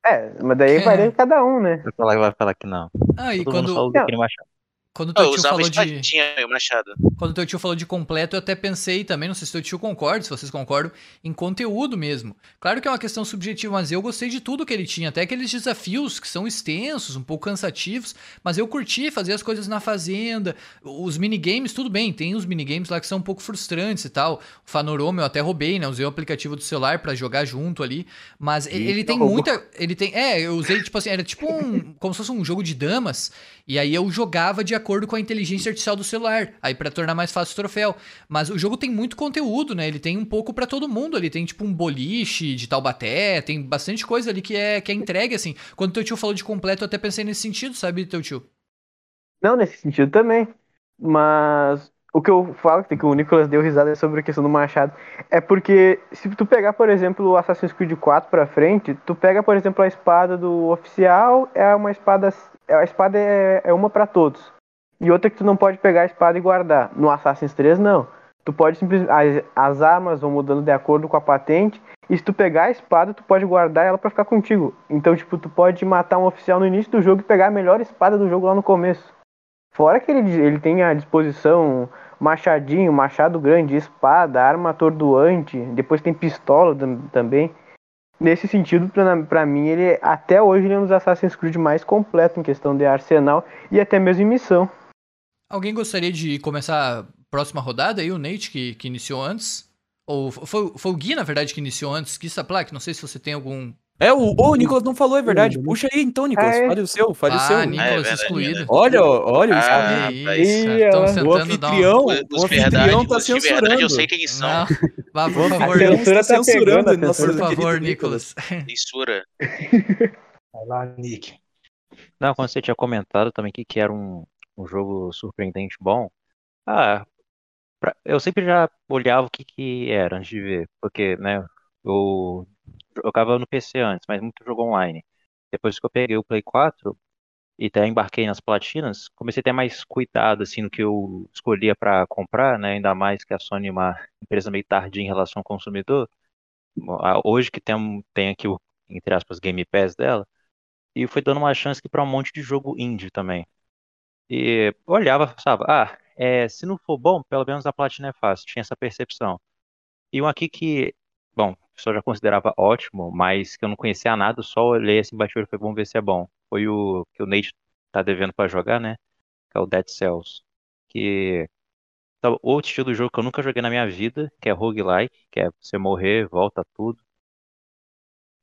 É, mas daí varia cada um, né? Vai falar, vai falar que não. Ah, e quando... Machado. Quando o teu tio falou de. Machado. Quando teu tio falou de completo, eu até pensei também, não sei se teu tio concorda, se vocês concordam, em conteúdo mesmo. Claro que é uma questão subjetiva, mas eu gostei de tudo que ele tinha, até aqueles desafios que são extensos, um pouco cansativos, mas eu curti fazer as coisas na fazenda. Os minigames, tudo bem, tem os minigames lá que são um pouco frustrantes e tal. O Fanorama eu até roubei, né? Usei o aplicativo do celular para jogar junto ali, mas e ele tem muita. Ele tem. É, eu usei, tipo assim, era tipo um. como se fosse um jogo de damas. E aí eu jogava de acordo com a inteligência artificial do celular, aí para tornar mais fácil o troféu. Mas o jogo tem muito conteúdo, né? Ele tem um pouco para todo mundo, ele tem tipo um boliche de Taubaté, tem bastante coisa ali que é que é entregue assim. Quando teu tio falou de completo, eu até pensei nesse sentido, sabe, teu tio? Não, nesse sentido também. Mas o que eu falo, que o Nicolas deu risada sobre a questão do machado, é porque se tu pegar, por exemplo, o Assassin's Creed 4 pra frente, tu pega, por exemplo, a espada do oficial, é uma espada. A espada é, é uma para todos. E outra que tu não pode pegar a espada e guardar. No Assassin's 3, não. Tu pode simplesmente. As, as armas vão mudando de acordo com a patente. E se tu pegar a espada, tu pode guardar ela para ficar contigo. Então, tipo, tu pode matar um oficial no início do jogo e pegar a melhor espada do jogo lá no começo. Fora que ele, ele tem à disposição machadinho, machado grande, espada, arma atordoante, depois tem pistola também. Nesse sentido, para mim, ele até hoje ele é um dos Assassin's Creed mais completo em questão de arsenal e até mesmo em missão. Alguém gostaria de começar a próxima rodada aí, o Nate, que, que iniciou antes? Ou foi, foi o Gui, na verdade, que iniciou antes? Gui Saplak, não sei se você tem algum é, o, o Nicolas não falou, é verdade. Puxa aí então, Nicolas. É. Fale o seu, fale ah, o seu. Nicolas é, excluído. Olha, olha ah, isso. Estão o anfitrião, um... o anfitrião tá censurando. Verdade, eu sei quem são. Não. Vá, por favor. A tá, tá censurando. Por favor, Nicolas. Censura. Vai lá, Nick. Não, quando você tinha comentado também que, que era um, um jogo surpreendente bom, ah, pra- eu sempre já olhava o que que era antes de ver, porque, né, eu jogava no PC antes, mas muito jogo online. Depois que eu peguei o Play 4 e até embarquei nas platinas, comecei a ter mais cuidado, assim, no que eu escolhia para comprar, né, ainda mais que a Sony é uma empresa meio tardia em relação ao consumidor. Hoje que tem, tem aqui o, entre aspas, Game Pass dela, e foi dando uma chance para um monte de jogo indie também. E olhava e pensava, ah, é, se não for bom, pelo menos a platina é fácil. Tinha essa percepção. E um aqui que, bom, o pessoal já considerava ótimo, mas que eu não conhecia nada, só olhei assim, baixei e falei, vamos ver se é bom. Foi o que o Nate tá devendo pra jogar, né? Que é o Dead Cells. Que tá, outro estilo de jogo que eu nunca joguei na minha vida, que é roguelike, que é você morrer, volta tudo.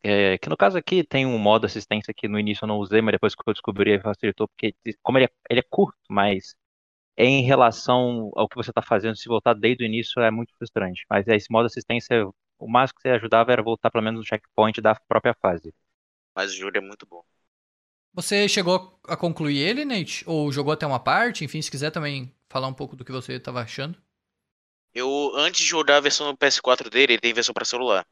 É, que no caso aqui tem um modo assistência que no início eu não usei, mas depois que eu descobri facilitou, porque como ele é, ele é curto, mas é em relação ao que você está fazendo, se voltar desde o início é muito frustrante. Mas esse modo assistência, o máximo que você ajudava era voltar pelo menos no checkpoint da própria fase. Mas o jogo é muito bom. Você chegou a concluir ele, Nate? Ou jogou até uma parte? Enfim, se quiser também falar um pouco do que você estava achando. Eu, antes de jogar a versão do PS4 dele, ele tem versão para celular.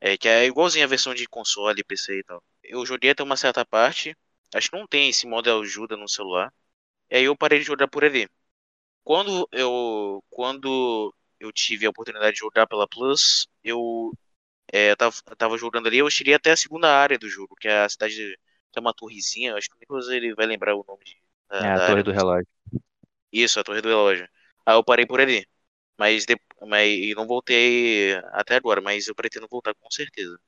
É, que é igualzinho a versão de console, PC e tal. Eu joguei até uma certa parte. Acho que não tem esse modo ajuda no celular. E aí eu parei de jogar por ali. Quando eu, quando eu tive a oportunidade de jogar pela Plus, eu, é, eu tava, eu tava jogando ali, eu cheguei até a segunda área do jogo, que é a cidade de, tem uma torrezinha, acho que o ele vai lembrar o nome de, da, É, a área. torre do relógio. Isso, a torre do relógio. Aí eu parei por ali. Mas, de, mas e não voltei até agora, mas eu pretendo voltar com certeza.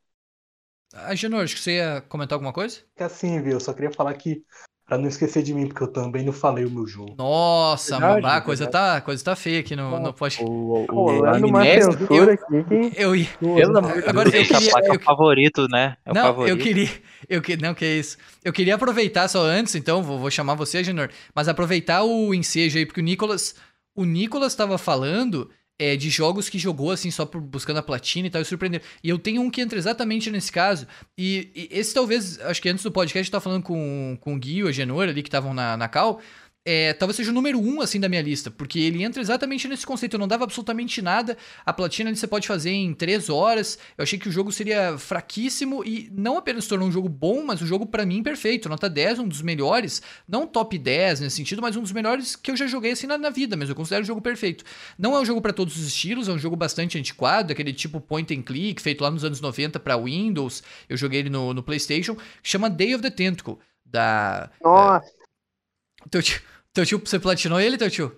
Ah, Genor, acho que você ia comentar alguma coisa? É assim, viu? Eu só queria falar que, pra não esquecer de mim, porque eu também não falei o meu jogo. Nossa, Verdade, mano, a coisa verdade. tá, coisa tá feia aqui no, no podcast. O, o, Rolando uma Amnésia- censura aqui que. Eu ia. Pelo amor de Agora Deus. eu queria- eu- é o favorito, né? É o não, favorito. eu queria. Eu que, não, que é isso. Eu queria aproveitar só antes, então, vou, vou chamar você, Genor, mas aproveitar o ensejo aí, porque o Nicolas. O Nicolas tava falando é, de jogos que jogou assim só por, buscando a platina e tal, e surpreendeu. E eu tenho um que entra exatamente nesse caso. E, e esse talvez, acho que antes do podcast eu tava falando com, com o Gui e o Genor ali que estavam na, na cal. É, talvez seja o número um, assim, da minha lista, porque ele entra exatamente nesse conceito. Eu não dava absolutamente nada. A platina você pode fazer em três horas. Eu achei que o jogo seria fraquíssimo e não apenas se tornou um jogo bom, mas um jogo pra mim perfeito. Nota 10, um dos melhores. Não top 10 nesse sentido, mas um dos melhores que eu já joguei assim na, na vida mesmo. Eu considero o jogo perfeito. Não é um jogo pra todos os estilos, é um jogo bastante antiquado, aquele tipo point and click, feito lá nos anos 90 pra Windows. Eu joguei ele no, no PlayStation, que chama Day of the Tentacle. Da. Nossa, Teu tio, teu tio, você platinou ele, teu tio?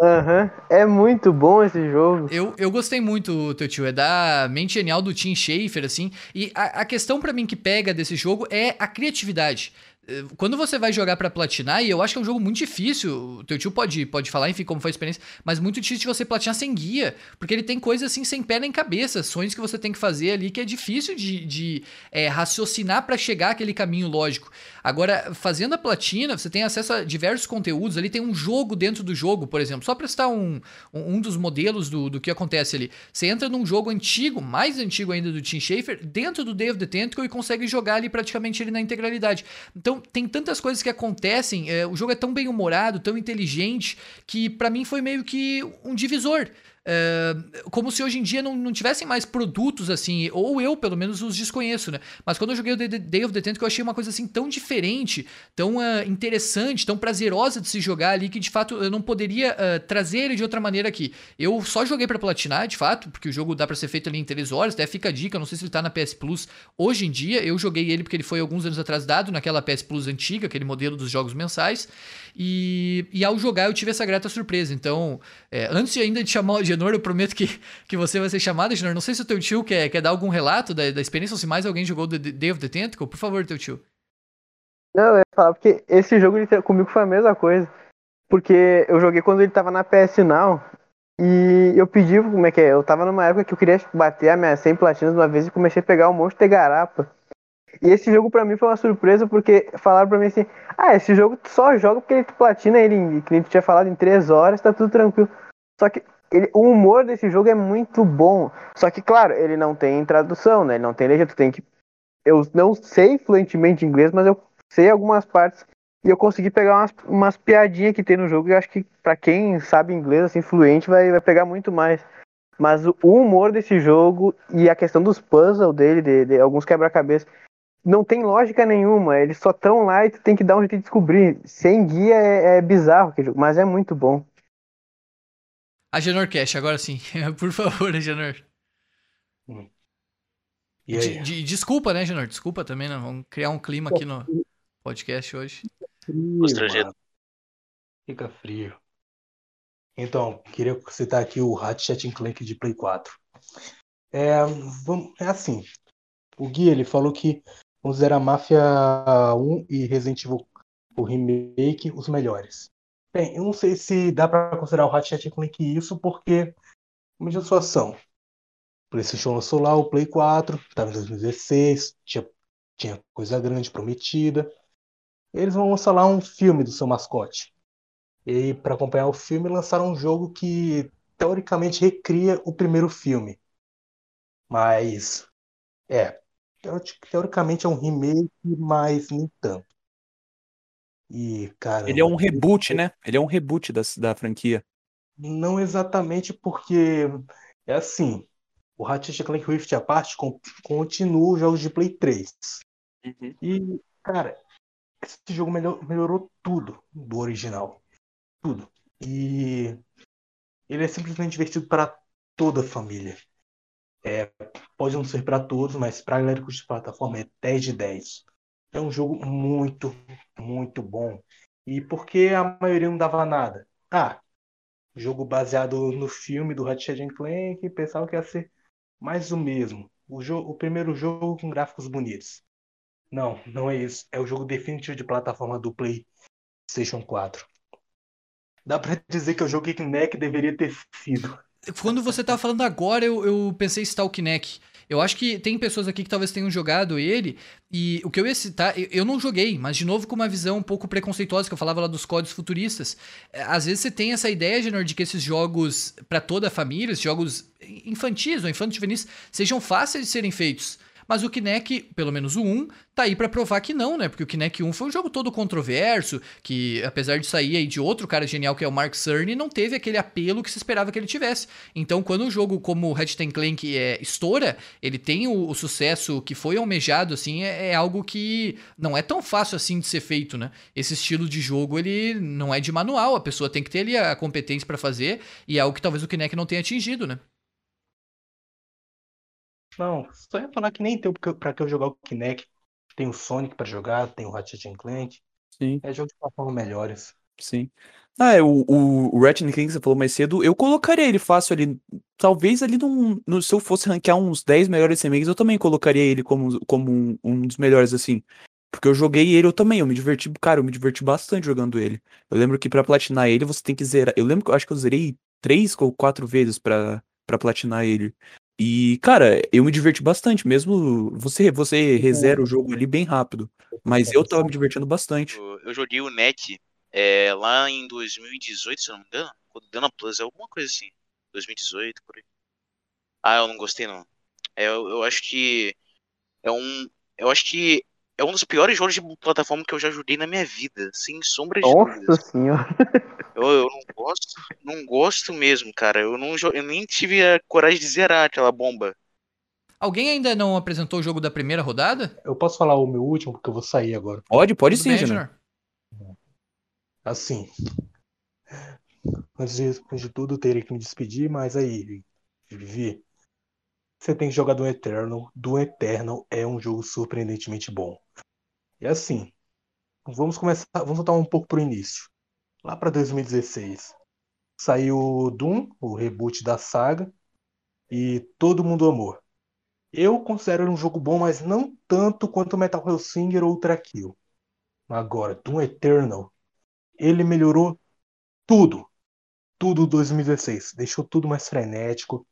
aham. É muito bom esse jogo. Eu, eu gostei muito, teu tio. É da mente genial do Tim Schafer, assim. E a, a questão pra mim que pega desse jogo é a criatividade. Eh, Quando você vai jogar pra platinar, e eu acho que é um jogo muito difícil, teu tio pode, pode falar, enfim, como foi a experiência, mas muito difícil você platinar sem guia, porque ele tem coisas assim sem pé nem cabeça, sonhos que você tem que fazer ali que é difícil de, de eh, raciocinar pra chegar àquele caminho lógico. Agora, fazendo a platina, você tem acesso a diversos conteúdos ali, tem um jogo dentro do jogo, por exemplo, só pra citar um, um, um dos modelos do, do que acontece ali. Você entra num jogo antigo, mais antigo ainda do Tim Schafer, dentro do Day of the Tentacle e consegue jogar ali praticamente ele na integralidade. Então, tem tantas coisas que acontecem, é, o jogo é tão bem humorado, tão inteligente, que pra mim foi meio que um divisor. Como se hoje em dia não, não tivessem mais produtos assim, ou eu pelo menos os desconheço, né? Mas quando eu joguei o Day of the Tentacle, eu achei uma coisa assim tão diferente, tão ah, interessante, tão prazerosa de se jogar ali, que de fato eu não poderia ah, trazer ele de outra maneira aqui. Eu só joguei pra platinar, de fato, porque o jogo dá pra ser feito ali em 3 horas, até fica a dica, não sei se ele tá na PS Plus hoje em dia, eu joguei ele porque ele foi alguns anos atrás dado naquela PS Plus antiga, aquele modelo dos jogos mensais, e, e ao jogar eu tive essa grata surpresa. Então, é, antes ainda de chamar o Genor, eu prometo que, que você vai ser chamado, Genor. Não sei se o teu tio quer, quer dar algum relato da, da experiência, ou se mais alguém jogou The Day of the Tentacle. Por favor, teu tio. Não, eu ia falar, porque esse jogo comigo foi a mesma coisa. Porque eu joguei quando ele tava na PS Now. E eu pedi, como é que é? Eu tava numa época que eu queria bater a minha 100 platinas de uma vez e comecei a pegar um monte de garapa. E esse jogo pra mim foi uma surpresa porque falaram pra mim assim: Ah, esse jogo tu só joga porque ele platina ele, que a gente tinha falado, em 3 horas, tá tudo tranquilo. Só que ele- o humor desse jogo é muito bom. Só que, claro, ele não tem tradução, né? Ele não tem legenda, tu tem que. Eu não sei fluentemente inglês, mas eu sei algumas partes E eu consegui pegar umas, umas piadinhas que tem no jogo. E eu acho que pra quem sabe inglês, assim, fluente, vai, vai pegar muito mais. Mas o humor desse jogo e a questão dos puzzles dele, de, de alguns quebra-cabeças, não tem lógica nenhuma. Eles só estão lá e tu tem que dar um jeito de descobrir. Sem guia é, é bizarro aquele jogo, mas é muito bom. Agenor Cash, agora sim. Por favor, Agenor. E De- aí? de- desculpa, né, Agenor? Desculpa também, né? Vamos criar um clima aqui no podcast hoje. Constrangido. Fica frio. Então, queria citar aqui o Ratchet Clank de Play 4. É, vamos, é assim, o Gui ele falou que considera Máfia 1 e Resident Evil o remake os melhores. Bem, eu não sei se dá pra considerar o Ratchet Clank isso, porque mesma situação. O PlayStation lançou lá o Play 4, estava em 2016, tinha, tinha coisa grande prometida. Eles vão lançar lá um filme do seu mascote. E para acompanhar o filme, lançaram um jogo que teoricamente recria o primeiro filme. Mas é, teoricamente é um remake, mas nem tanto. E, cara, Ele é um reboot, né? Ele é um reboot da, da franquia. não exatamente porque é assim, o Ratchet Clank Rift à parte con- continua os jogos de Play 3. E, cara, esse jogo melhor- melhorou tudo do original. Tudo. E ele é simplesmente divertido para toda a família. É, pode não ser para todos, mas para a galera que plataforma é 10 de 10. É um jogo muito, muito bom. E por que a maioria não dava nada? Ah, jogo baseado no filme do Ratchet Clank, pensava que ia ser mais o mesmo. O, jo o primeiro jogo com gráficos bonitos. Não, não é isso. É o jogo definitivo de plataforma do PlayStation 4. Dá pra dizer que é o jogo que Kinect deveria ter sido. Quando você tava falando agora, eu, eu pensei em Kinect. Eu acho que tem pessoas aqui que talvez tenham jogado ele, e o que eu ia citar, eu, não joguei, mas de novo com uma visão um pouco preconceituosa, que eu falava lá dos códigos futuristas. É, Às vezes você tem essa ideia, Genor, de que esses jogos pra toda a família, esses jogos infantis ou infanto-juvenis, sejam fáceis de serem feitos. Mas o Kinect, pelo menos o 1, tá aí pra provar que não, né? Porque o Kinect 1 foi um jogo todo controverso, que apesar de sair aí de outro cara genial que é o Mark Cerny, não teve aquele apelo que se esperava que ele tivesse. Então, quando um jogo como o Ratchet Clank é, estoura, ele tem o, o sucesso que foi almejado, assim, é, é algo que não é tão fácil assim de ser feito, né? Esse estilo de jogo, ele não é de manual, a pessoa tem que ter ali a competência pra fazer, e é algo que talvez o Kinect não tenha atingido, né? Não, só ia falar que nem tem pra que eu jogar o Kinect. Tem o Sonic pra jogar, tem o Ratchet Clank. Sim, É jogo de plataforma melhores. sim. Ah, é, o, o, Ratchet Clank que você falou mais cedo, eu colocaria ele fácil ali. Talvez ali num, no, se eu fosse ranquear uns 10 melhores remakes, eu também colocaria ele como, como um, um dos melhores, assim. Porque eu joguei ele eu também, eu me diverti, cara, eu me diverti bastante jogando ele. Eu lembro que pra platinar ele você tem que zerar. Eu lembro que eu acho que eu zerei três ou quatro vezes pra platinar ele. E, cara, eu me diverti bastante, mesmo você, você rezera o jogo ali bem rápido. Mas eu tava me divertindo bastante. Eu, eu joguei o NEC é, lá em 2018, se eu não me engano. Quando deu na Plus, alguma coisa assim. 2018, por aí. Ah, eu não gostei não. É, eu, eu acho que é um. Eu acho que é um dos piores jogos de plataforma que eu já joguei na minha vida, sem sombra de Nossa dúvidas. senhora. Eu, eu não gosto, não gosto mesmo, cara. Eu não eu nem tive a coragem de zerar aquela bomba. Alguém ainda não apresentou o jogo da primeira rodada? Eu posso falar o meu último, porque eu vou sair agora. Pode, pode Tudo sim. Agenor? Assim. Antes de, antes de tudo, eu teria que me despedir, mas aí, Vivi, você tem que jogar Doom Eternal. Doom Eternal é um jogo surpreendentemente bom. E assim, vamos começar, vamos voltar um pouco pro início. Lá para 2016, saiu Doom, o reboot da saga, e todo mundo amou. Eu considero ele um jogo bom, mas não tanto quanto Metal Hellsinger ou Ultra Kill. Agora, Doom Eternal, ele melhorou tudo. Tudo 2016. Deixou tudo mais frenético.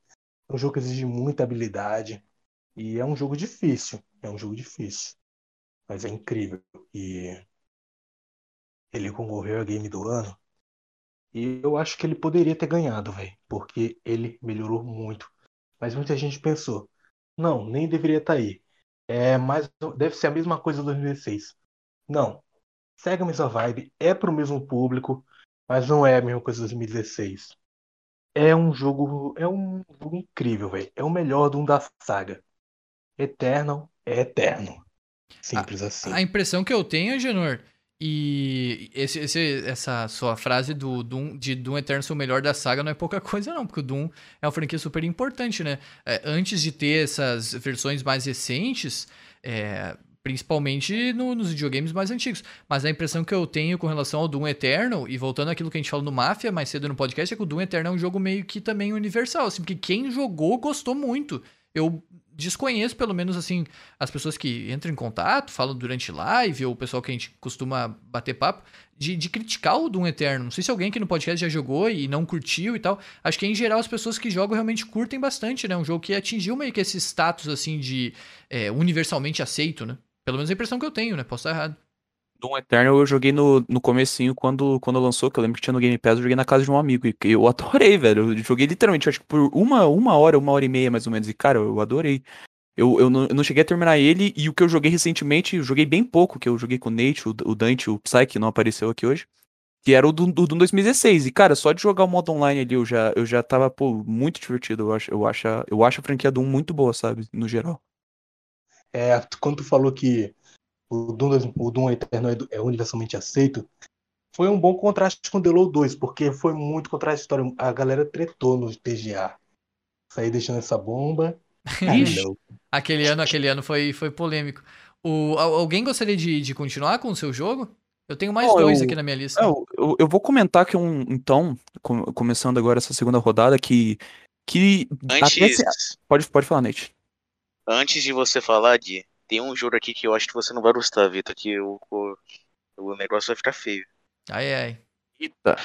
É um jogo que exige muita habilidade. E é um jogo difícil. É um jogo difícil. Mas é incrível. E ele concorreu a Game do Ano. E eu acho que ele poderia ter ganhado, velho. Porque ele melhorou muito. Mas muita gente pensou: não, nem deveria estar aí. É mais, deve ser a mesma coisa do 2016. Não. segue a mesma vibe, é pro mesmo público, mas não é a mesma coisa de 2016. É um jogo, é um jogo incrível, velho. É o melhor de um da saga. Eternal é eterno. Simples assim. A impressão que eu tenho, Genor, e esse, esse- essa sua frase do Doom, de Doom Eterno ser o melhor da saga não é pouca coisa, não, porque o Doom é uma franquia super importante, né? É, antes de ter essas versões mais recentes, é, principalmente no- nos videogames mais antigos. Mas a impressão que eu tenho com relação ao Doom Eterno, e voltando àquilo que a gente falou no Mafia mais cedo no podcast, é que o Doom Eterno é um jogo meio que também universal, assim, porque quem jogou gostou muito. Eu desconheço, pelo menos, assim, as pessoas que entram em contato, falam durante live, ou o pessoal que a gente costuma bater papo, de, de criticar o Doom Eterno. Não sei se alguém aqui no podcast já jogou e não curtiu e tal. Acho que, em geral, as pessoas que jogam realmente curtem bastante, né? Um jogo que atingiu meio que esse status, assim, de é, universalmente aceito, né? Pelo menos a impressão que eu tenho, né? Posso estar errado. Doom Eternal eu joguei no, no comecinho quando, quando lançou, que eu lembro que tinha no Game Pass, eu joguei na casa de um amigo. E eu adorei, velho. Eu joguei literalmente, acho que por uma, uma hora, uma hora e meia, mais ou menos. E, cara, eu adorei. Eu, eu, não, eu não cheguei a terminar ele, e o que eu joguei recentemente, eu joguei bem pouco, que eu joguei com o Nate, o, o Dante, o Psy, que não apareceu aqui hoje. Que era o do, do, do 2016. E, cara, só de jogar o modo online ali, eu já, eu já tava, pô, muito divertido. Eu acho, eu acho, eu acho a franquia Doom muito boa, sabe? No geral. É, quando tu falou que o Doom, o Doom Eterno é, é universalmente aceito, foi um bom contraste com o The Low 2, porque foi muito contraditório. A galera tretou no TGA. Saí deixando essa bomba. Ixi. Aquele ano, aquele ano foi, foi polêmico. O, al- alguém gostaria de, de continuar com o seu jogo? Eu tenho mais Bom, dois eu- aqui na minha lista. Eu, eu, eu vou comentar que um, então, com- começando agora essa segunda rodada, que. que até Antes, se- pode, pode falar, Nate. Antes de você falar, Di, tem um jogo aqui que eu acho que você não vai gostar, Vitor, que o, o, o negócio vai ficar feio. Ai, ai. Eita.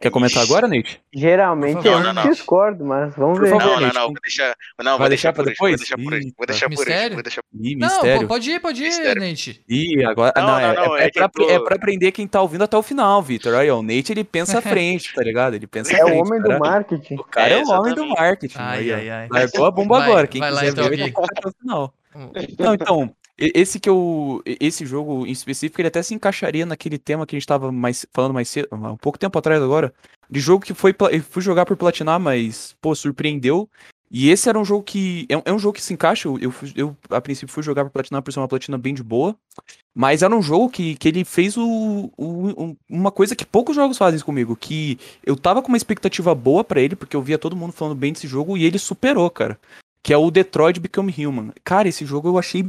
Quer comentar agora, Nate? Geralmente eu Não, não, não. discordo, mas vamos Por ver. favor. Não, não, Nate, não, vou deixar. Não, vou Vai deixar deixar por hoje, vou depois? deixar por hoje, vou deixar por hoje, Mistério? vou deixar Ih, Não, mistério. pô, pode ir, pode ir, Mistério. Nate. Ih, agora. Não, Não, não, é, não, é, é é pra, tô- é pra aprender quem tá ouvindo até o final, Vitor. Aí, ó, o Nate ele pensa à frente, tá ligado? Ele pensa É o frente. homem do marketing. O cara é, É, o homem do marketing. Ai, aí, ai, ai. Largou a bomba Vai, agora. Quem vai lá, quiser então, ver, vai ficar até o final. Hum. Não, então, esse que eu. Esse jogo em específico, ele até se encaixaria naquele tema que a gente tava mais, falando mais cedo, há um pouco tempo atrás agora. De jogo que foi. fui jogar por platinar, mas, pô, surpreendeu. E esse era um jogo que. É um, é jogo que se encaixa. Eu, eu, a princípio, fui jogar por platinar por ser uma platina bem de boa. Mas era um jogo que, que ele fez o, o- um- uma coisa que poucos jogos fazem comigo. Que eu tava com uma expectativa boa pra ele, porque eu via todo mundo falando bem desse jogo, e ele superou, cara que é o Detroit Become Human. Cara, esse jogo eu achei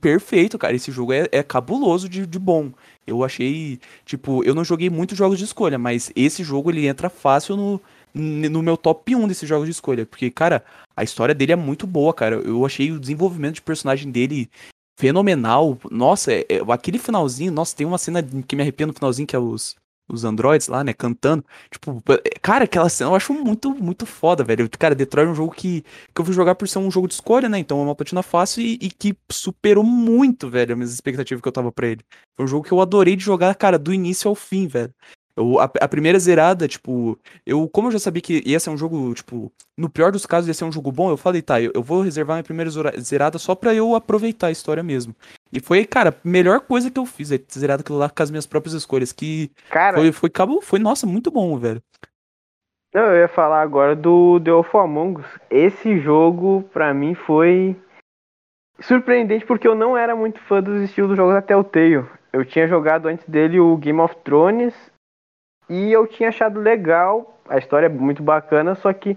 perfeito, cara. Esse jogo é, é cabuloso de, de bom. Eu achei, tipo, eu não joguei muitos jogos de escolha, mas esse jogo ele entra fácil no, no meu top 1 desses jogos de escolha. Porque, cara, a história dele é muito boa, cara. Eu achei o desenvolvimento de personagem dele fenomenal. Nossa, é- é- aquele finalzinho, nossa, tem uma cena que me arrepia no finalzinho, que é os, os androids lá, né, cantando. Tipo, cara, aquela cena eu acho muito, muito foda, velho. Cara, Detroit é um jogo que, que eu fui jogar por ser um jogo de escolha, né? Então é uma platina fácil e, e que superou muito, velho, as minhas expectativas que eu tava pra ele. Foi um jogo que eu adorei de jogar, cara, do início ao fim, velho. Eu, a, a primeira zerada, tipo, eu, como eu já sabia que ia ser um jogo, tipo, no pior dos casos ia ser um jogo bom, eu falei, tá, eu, eu vou reservar minha primeira zerada só pra eu aproveitar a história mesmo. E foi, cara, a melhor coisa que eu fiz, é ter zerado aquilo lá com as minhas próprias escolhas, que Cara, foi, foi, cabo, foi, nossa, muito bom, velho. não, eu ia falar agora do The Wolf Among Us. Esse jogo, pra mim, foi surpreendente porque eu não era muito fã dos estilos dos jogos da Telltale. Eu tinha jogado antes dele o Game of Thrones e eu tinha achado legal, a história é muito bacana, só que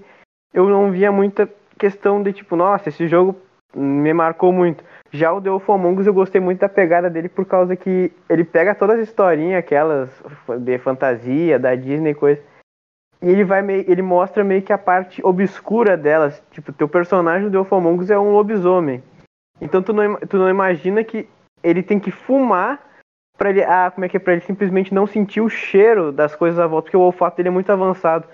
eu não via muita questão de tipo, nossa, esse jogo me marcou muito. Já o The eu gostei muito da pegada dele por causa que ele pega todas as historinhas, aquelas de fantasia, da Disney e coisa. E ele vai meio, ele mostra meio que a parte obscura delas. Tipo, teu personagem do é um lobisomem. Então tu não, tu não imagina que ele tem que fumar pra ele. Ah, como é que é? Pra ele simplesmente não sentir o cheiro das coisas à volta, porque o olfato dele é muito avançado.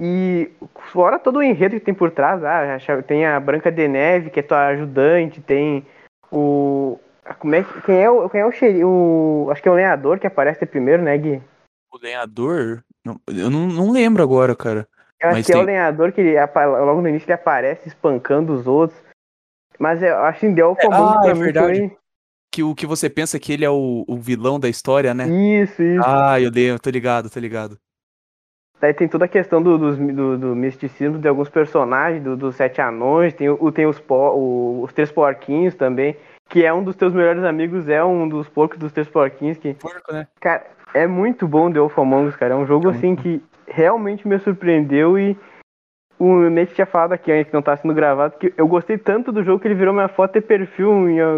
E fora todo o enredo que tem por trás, ah, tem a Branca de Neve, que é tua ajudante, tem o. Como é, que- quem é o. Quem é o xerife? O, acho que é o lenhador que aparece primeiro, né, Gui? O lenhador, não- eu não, não lembro agora, cara. Eu acho Mas que é o tem- lenhador que ele, logo no início ele aparece espancando os outros. Mas eu acho que É, Among Us ah, é mim verdade. foi, que o que você pensa que ele é o, o vilão da história, né? Isso, isso. Ah, eu lembro, tô ligado, tô ligado. Daí tem toda a questão do, dos- do, do misticismo de alguns personagens, do- dos sete anões, tem, o, tem os, po- o- os três porquinhos também, que é um dos teus melhores amigos, é um dos porcos dos três porquinhos, que, Porco, né? cara, é muito bom The Wolf Among Us, cara. É um jogo assim que realmente me surpreendeu e o Nate tinha falado aqui antes que não tá sendo gravado, que eu gostei tanto do jogo que ele virou minha foto e perfil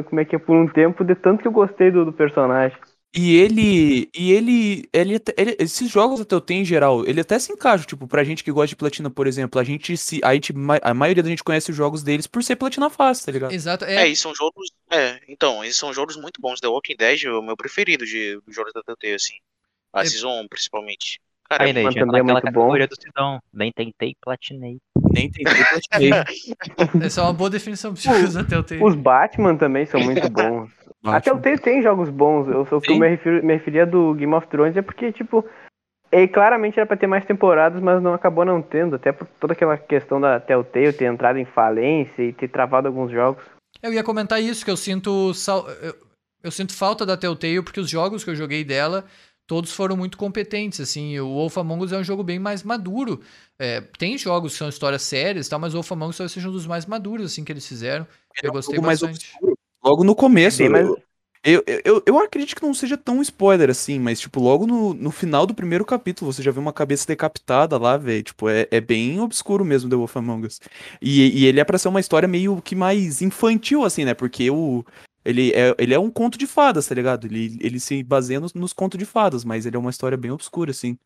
como é que é, por um tempo, de tanto que eu gostei do, do personagem. E ele. E ele, ele, ele- Esses jogos até eu tenho em geral, ele até se encaixa, tipo, pra gente que gosta de platina, por exemplo, a gente se. A, gente, a maioria da gente conhece os jogos deles por ser platina fácil, tá ligado? Exato. É, É, e são jogos. É, então, eles são jogos muito bons. The Walking Dead é o meu preferido de, dos jogos da Telltale, assim. A É- Season 1, principalmente. Cara, Aí, é tá também é muito bom. do Sidão. Nem tentei, platinei. Nem tentei platinei. essa é uma boa definição dos jogos da Telltale. Os Batman também são muito bons. Até o Telltale tem jogos bons. Eu, o que eu me, refiro, me referia do Game of Thrones é porque, tipo, ele claramente era pra ter mais temporadas, mas não acabou não tendo. Até por toda aquela questão da Telltale ter entrado em falência e ter travado alguns jogos. Eu ia comentar isso, que eu sinto. sal- Eu, eu sinto falta da Telltale, porque os jogos que eu joguei dela, todos foram muito competentes, assim. O Wolf Among Us é um jogo bem mais maduro. É, tem jogos que são histórias sérias e tal, mas o Wolf Among Us talvez seja um dos mais maduros, assim, que eles fizeram. É Eu um gostei bastante. Logo no começo. Bem mais- Eu, eu, eu, acredito que não seja tão spoiler assim, mas, tipo, logo no, no final do primeiro capítulo, você já vê uma cabeça decapitada lá, velho. Tipo, é, é bem obscuro mesmo The Wolf Among Us. E, e ele é pra ser uma história meio que mais infantil, assim, né? Porque o. Ele é, ele é um conto de fadas, tá ligado? Ele, ele se baseia nos, nos contos de fadas, mas ele é uma história bem obscura, assim.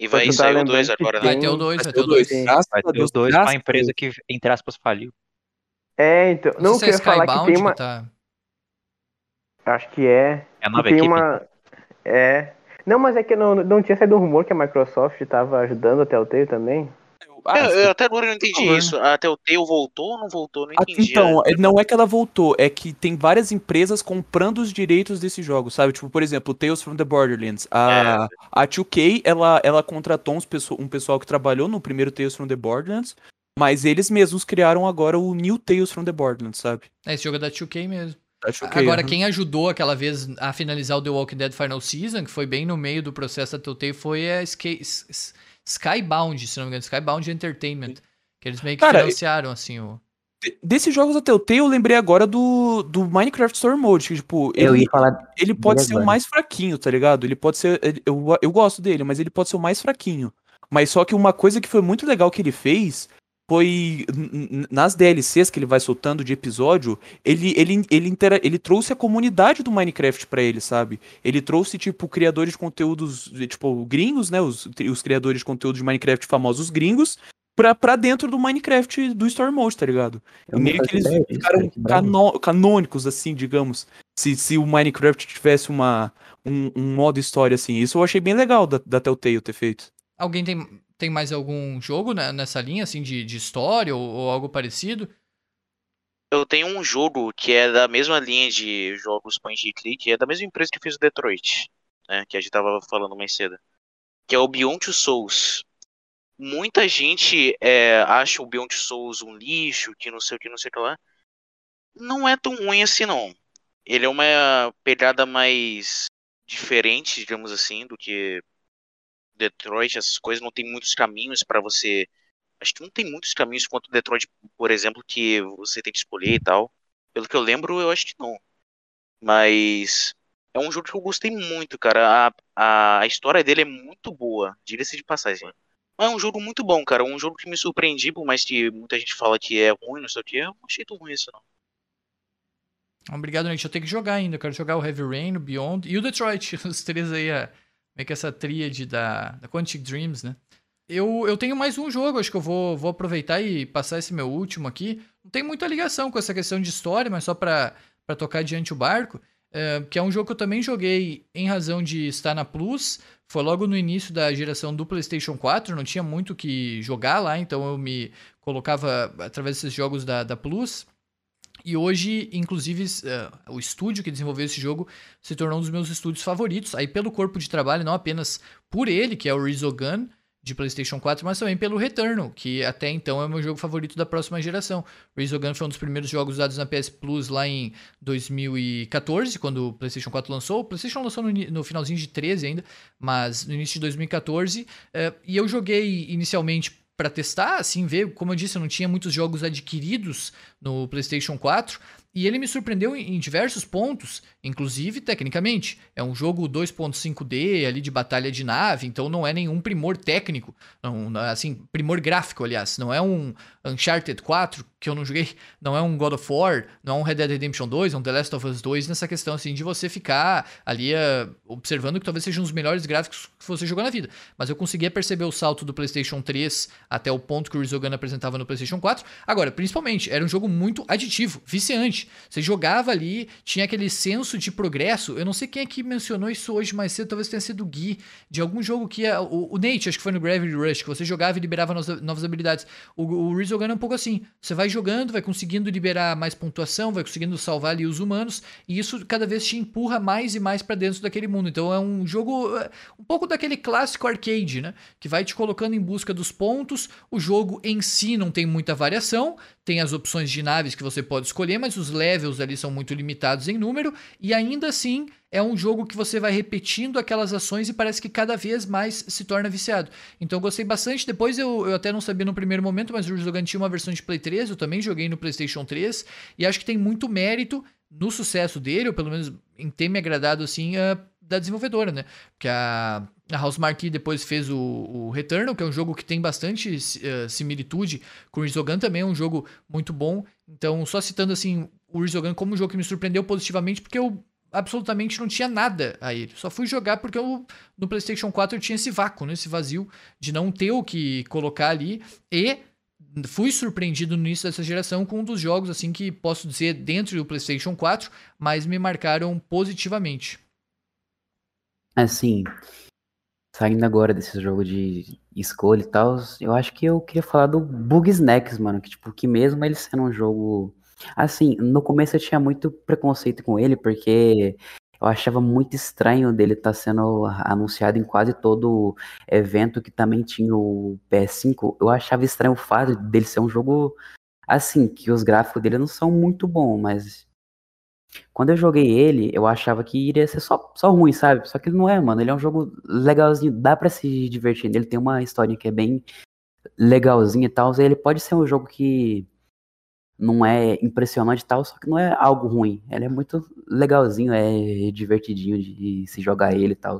E vai sair o 2 lembrando que agora, Vai né? ter o Tem- 2, vai Vai ter o 2. Sim. Graças Vai a ter Deus, os dois graças pra a empresa Deus. que, entre aspas, faliu. É, então. Não, Não eu sei se é falar que tem uma. que tá. Acho que é. É a nova tem equipe. uma. É. Não, mas é que não, não tinha saído um rumor que a Microsoft tava ajudando a Telltale também. Ah, É, sim. eu até agora não entendi né? isso. A Telltale voltou ou não voltou? Não Ah, entendi. Então, é- não é que ela voltou, é que tem várias empresas comprando os direitos desse jogo, sabe? Tipo, por exemplo, Tales from the Borderlands. A, a 2K, ela, ela contratou uns pesso- um pessoal que trabalhou no primeiro Tales from the Borderlands, mas eles mesmos criaram agora o New Tales from the Borderlands, sabe? É, esse jogo é da 2K mesmo. A 2K, Agora, aham. quem ajudou aquela vez a finalizar o The Walking Dead Final Season, que foi bem no meio do processo da Telltale, foi a Skybound, se não me engano, Skybound Entertainment. Que eles meio que Cara, financiaram, assim, o... De- Desses jogos da Telltale, eu lembrei agora do, do Minecraft Story Mode, que, tipo, Eu ele, ia falar. ele pode ser o agora. mais fraquinho, tá ligado? Ele pode ser. ele- Eu, eu gosto dele, mas ele pode ser o mais fraquinho. Mas só que uma coisa que foi muito legal que ele fez foi nas DLCs que ele vai soltando de episódio, ele ele ele, intera- ele trouxe a comunidade do Minecraft pra ele, sabe? Ele trouxe tipo criadores de conteúdos, tipo gringos, né, os, os criadores de conteúdo de Minecraft famosos gringos pra, pra dentro do Minecraft do Story Mode, tá ligado? Eu E não meio que eles ideia ficaram cara, que brabo. cano- canônicos, assim, digamos. Se, se o Minecraft tivesse uma, um, um modo história assim. Isso eu achei bem legal da, da Telltale ter feito. Alguém tem, tem mais algum jogo né, nessa linha, assim, de, de história ou, ou algo parecido? Eu tenho um jogo que é da mesma linha de jogos point and click, é da mesma empresa que fez o Detroit, né? Que a gente tava falando mais cedo. Que é o Beyond Two Souls. Muita gente é, acha o Beyond Two Souls um lixo, que não sei o que, não sei o que lá. Não é tão ruim assim, não. Ele é uma pegada mais diferente, digamos assim, do que Detroit, essas coisas. Não tem muitos caminhos pra você Acho que não tem muitos caminhos quanto Detroit, por exemplo, que você tem que escolher e tal. Pelo que eu lembro, eu acho que não. Mas é um jogo que eu gostei muito, cara. A, a, a história dele é muito boa, diga-se de passagem. Mas é um jogo muito bom, cara. Um jogo que me surpreendi, por mais que muita gente fala que é ruim, não sei o que. Eu não achei tão ruim isso, não. Obrigado, gente. Eu tenho que jogar ainda. Eu quero jogar o Heavy Rain, o Beyond e o Detroit. Os três aí, a, meio que essa tríade da, da Quantic Dreams, né? Eu, eu tenho mais um jogo, acho que eu vou, vou aproveitar e passar esse meu último aqui. Não tem muita ligação com essa questão de história, mas só pra tocar adiante o barco. é, que é um jogo que eu também joguei em razão de estar na Plus. Foi logo no início da geração do PlayStation 4, não tinha muito o que jogar lá, então eu me colocava através desses jogos da, da Plus. E hoje, inclusive, eh, o estúdio que desenvolveu esse jogo se tornou um dos meus estúdios favoritos. Aí, pelo corpo de trabalho, não apenas por ele, que é o Resogun, de PlayStation 4, mas também pelo Returnal, que até então é o meu jogo favorito da próxima geração. Resogun foi um dos primeiros jogos usados na PS Plus lá em 2014, quando o PlayStation 4 lançou. O PlayStation lançou no, no finalzinho de 13 ainda, mas no início de 2014. Uh, e eu joguei inicialmente para testar, assim, ver, como eu disse, eu não tinha muitos jogos adquiridos no PlayStation 4. E ele me surpreendeu em, diversos pontos, inclusive tecnicamente. É um jogo 2.5D ali de batalha de nave, então não é nenhum primor técnico, não, assim, primor gráfico, aliás. Não é um Uncharted 4, que eu não joguei, não é um God of War, não é um Red Dead Redemption 2, é um The Last of Us 2, nessa questão assim de você ficar ali uh, observando que talvez sejam os melhores gráficos que você jogou na vida. Mas eu conseguia perceber o salto do PlayStation 3 até o ponto que o Resogun apresentava no PlayStation 4. Agora, principalmente, era um jogo muito aditivo, viciante. Você jogava ali, tinha aquele senso de progresso. Eu não sei quem é que mencionou isso hoje mais cedo, talvez tenha sido o Gui, de algum jogo que é. O, o Nate, acho que foi no Gravity Rush, que você jogava e liberava novas, novas habilidades. O, o Resogun é um pouco assim. Você vai jogando, vai conseguindo liberar mais pontuação, vai conseguindo salvar ali os humanos, e isso cada vez te empurra mais e mais para dentro daquele mundo. Então é um jogo. É, um pouco daquele clássico arcade, né? Que vai te colocando em busca dos pontos. O jogo em si não tem muita variação, tem as opções de naves que você pode escolher, mas os levels ali são muito limitados em número e ainda assim é um jogo que você vai repetindo aquelas ações e parece que cada vez mais se torna viciado. Então eu gostei bastante. Depois eu, eu até não sabia no primeiro momento, mas o Resogun tinha uma versão de Play 3, eu também joguei no PlayStation 3 e acho que tem muito mérito no sucesso dele, ou pelo menos em ter me agradado assim, uh, da desenvolvedora, né? Porque a a Housemarque depois fez o, o, Returnal, que é um jogo que tem bastante uh, similitude com o Resogun, também é um jogo muito bom. Então, só citando assim o Resogun como um jogo que me surpreendeu positivamente, porque eu absolutamente não tinha nada a ele. Só fui jogar porque eu, no PlayStation 4 eu tinha esse vácuo, né? esse vazio de não ter o que colocar ali. E fui surpreendido no início dessa geração com um dos jogos assim que posso dizer dentro do PlayStation 4, mas me marcaram positivamente. Assim, Saindo agora desse jogo de escolha e tal, eu acho que eu queria falar do Bug Snacks, mano. Que, tipo, que mesmo ele sendo um jogo. Assim, no começo eu tinha muito preconceito com ele, porque eu achava muito estranho dele estar tá sendo anunciado em quase todo evento que também tinha o PS5. Eu achava estranho o fato dele ser um jogo assim, que os gráficos dele não são muito bons, mas quando eu joguei ele, eu achava que iria ser só, só ruim, sabe? Só que ele não é, mano. Ele é um jogo legalzinho, dá para se divertir. Ele tem uma história que é bem legalzinha e tal. Ele pode ser um jogo que não é impressionante e tal, só que não é algo ruim. Ele é muito legalzinho, é divertidinho de se jogar ele e tal.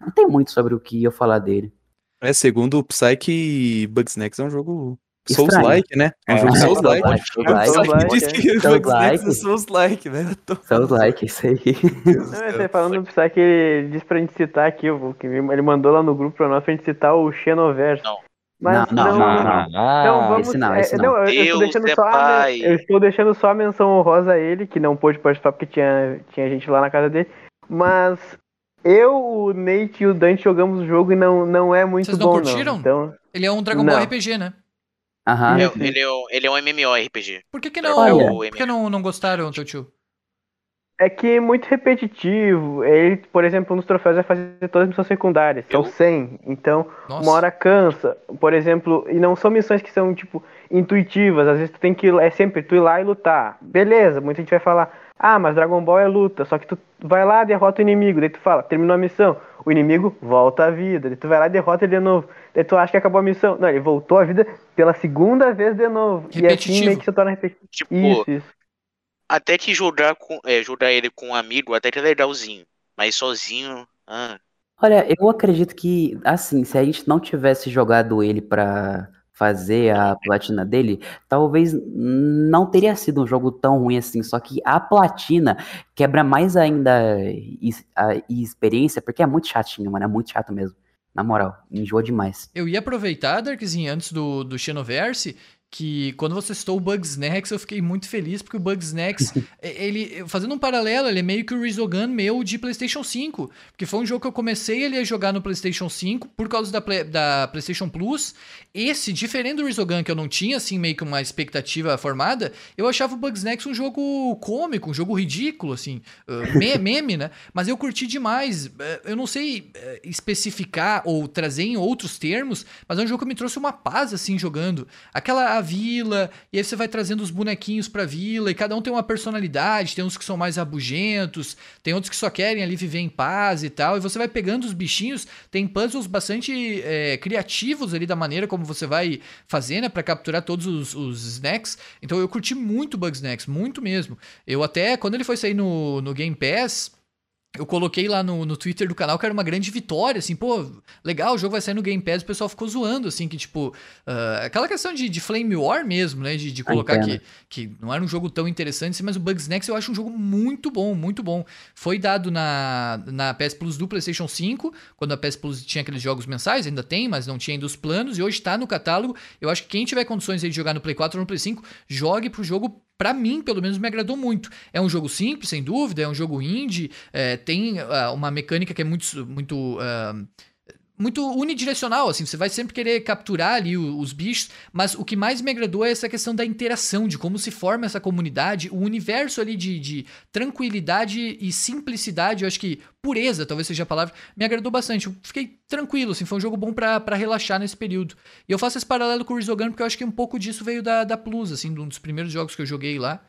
Não tem muito sobre o que eu falar dele. É, segundo o Psyche, Bugsnax é um jogo Souls-like, né? É um jogo Souls-like. Souls-like. Souls-like, né? Souls-like, isso aí. Não, você falando do Psyche, ele disse pra gente citar aqui, ele mandou lá no grupo pra nós pra gente citar o Xenoverse. Não. Mas não, não, não, não, não, vamos, esse não, esse não. não eu, estou deixando só a, eu estou deixando só a menção honrosa a ele, que não pôde participar porque tinha, tinha gente lá na casa dele. Mas eu, o Nate e o Dante jogamos o jogo e não, não é muito Vocês não bom, curtiram? não. Então, ele é um Dragon Ball RPG, né? Aham. É, ele, é, um- ele é um MMORPG. Por que, que não, Olha. por que não, não gostaram, teu tio? É que é muito repetitivo. Ele, por exemplo, nos troféus vai fazer todas as missões secundárias. São Eu? 100. Então, Nossa. uma hora cansa. Por exemplo, e não são missões que são, tipo, intuitivas. Às vezes tu tem que. É sempre tu ir lá e lutar. Beleza, muita gente vai falar. Ah, mas Dragon Ball é luta. Só que tu vai lá, derrota o inimigo. Daí tu fala, terminou a missão. O inimigo volta à vida. Daí tu vai lá e derrota ele de novo. Daí tu acha que acabou a missão. Não, ele voltou à vida pela segunda vez de novo. E assim Repetitivo. meio que se torna repetitivo. Tipo, Isso, isso. até que jogar, com, é, jogar ele com um amigo até que é legalzinho. Mas sozinho. Ah, Olha, eu acredito que, assim, se a gente não tivesse jogado ele pra fazer a platina dele, talvez não teria sido um jogo tão ruim assim. Só que a platina quebra mais ainda a experiência, porque é muito chatinho, mano. É muito chato mesmo. Na moral, enjoa demais. Eu ia aproveitar, Darkzinho, antes do, do Xenoverse, que quando você citou o Bugsnax, eu fiquei muito feliz, porque o Bugsnax, ele, fazendo um paralelo, ele é meio que o Resogun meu de PlayStation 5, porque foi um jogo que eu comecei ele a jogar no PlayStation 5 por causa da, Play, da PlayStation Plus. Esse, diferente do Resogun, que eu não tinha, assim, meio que uma expectativa formada, eu achava o Bugsnax um jogo cômico, um jogo ridículo, assim, me meme, né? Mas eu curti demais. Uh, eu não sei uh, especificar ou trazer em outros termos, mas é um jogo que me trouxe uma paz, assim, jogando. Aquela a vila, e aí você vai trazendo os bonequinhos pra vila, e cada um tem uma personalidade, tem uns que são mais rabugentos, tem outros que só querem ali viver em paz e tal, e você vai pegando os bichinhos, tem puzzles bastante é, criativos ali da maneira como você vai fazer, né, pra capturar todos os, os snacks, então eu curti muito Bugsnax, muito mesmo. Eu até, quando ele foi sair no, no Game Pass, eu coloquei lá no, no Twitter do canal que era uma grande vitória, assim, pô, legal, o jogo vai sair no Game Pass, o pessoal ficou zoando, assim, que tipo, uh, aquela questão de, de Flame War mesmo, né, de, de colocar que, que não era um jogo tão interessante, assim, mas o Bugsnax eu acho um jogo muito bom, muito bom. Foi dado na, na PS Plus do PlayStation 5, quando a PS Plus tinha aqueles jogos mensais, ainda tem, mas não tinha ainda os planos, e hoje tá no catálogo. Eu acho que quem tiver condições aí de jogar no Play 4 ou no Play 5, jogue pro jogo para mim, pelo menos, me agradou muito. É um jogo simples, sem dúvida, é um jogo indie, é, tem uh, uma mecânica que é muito, muito uh, muito unidirecional, assim, você vai sempre querer capturar ali os, os, bichos, mas o que mais me agradou é essa questão da interação, de como se forma essa comunidade, o universo ali de, de tranquilidade e simplicidade, eu acho que pureza, talvez seja a palavra, me agradou bastante. Eu fiquei tranquilo, assim, foi um jogo bom para relaxar nesse período. E eu faço esse paralelo com o Resogun porque eu acho que um pouco disso veio da, da Plus, assim, um dos primeiros jogos que eu joguei lá.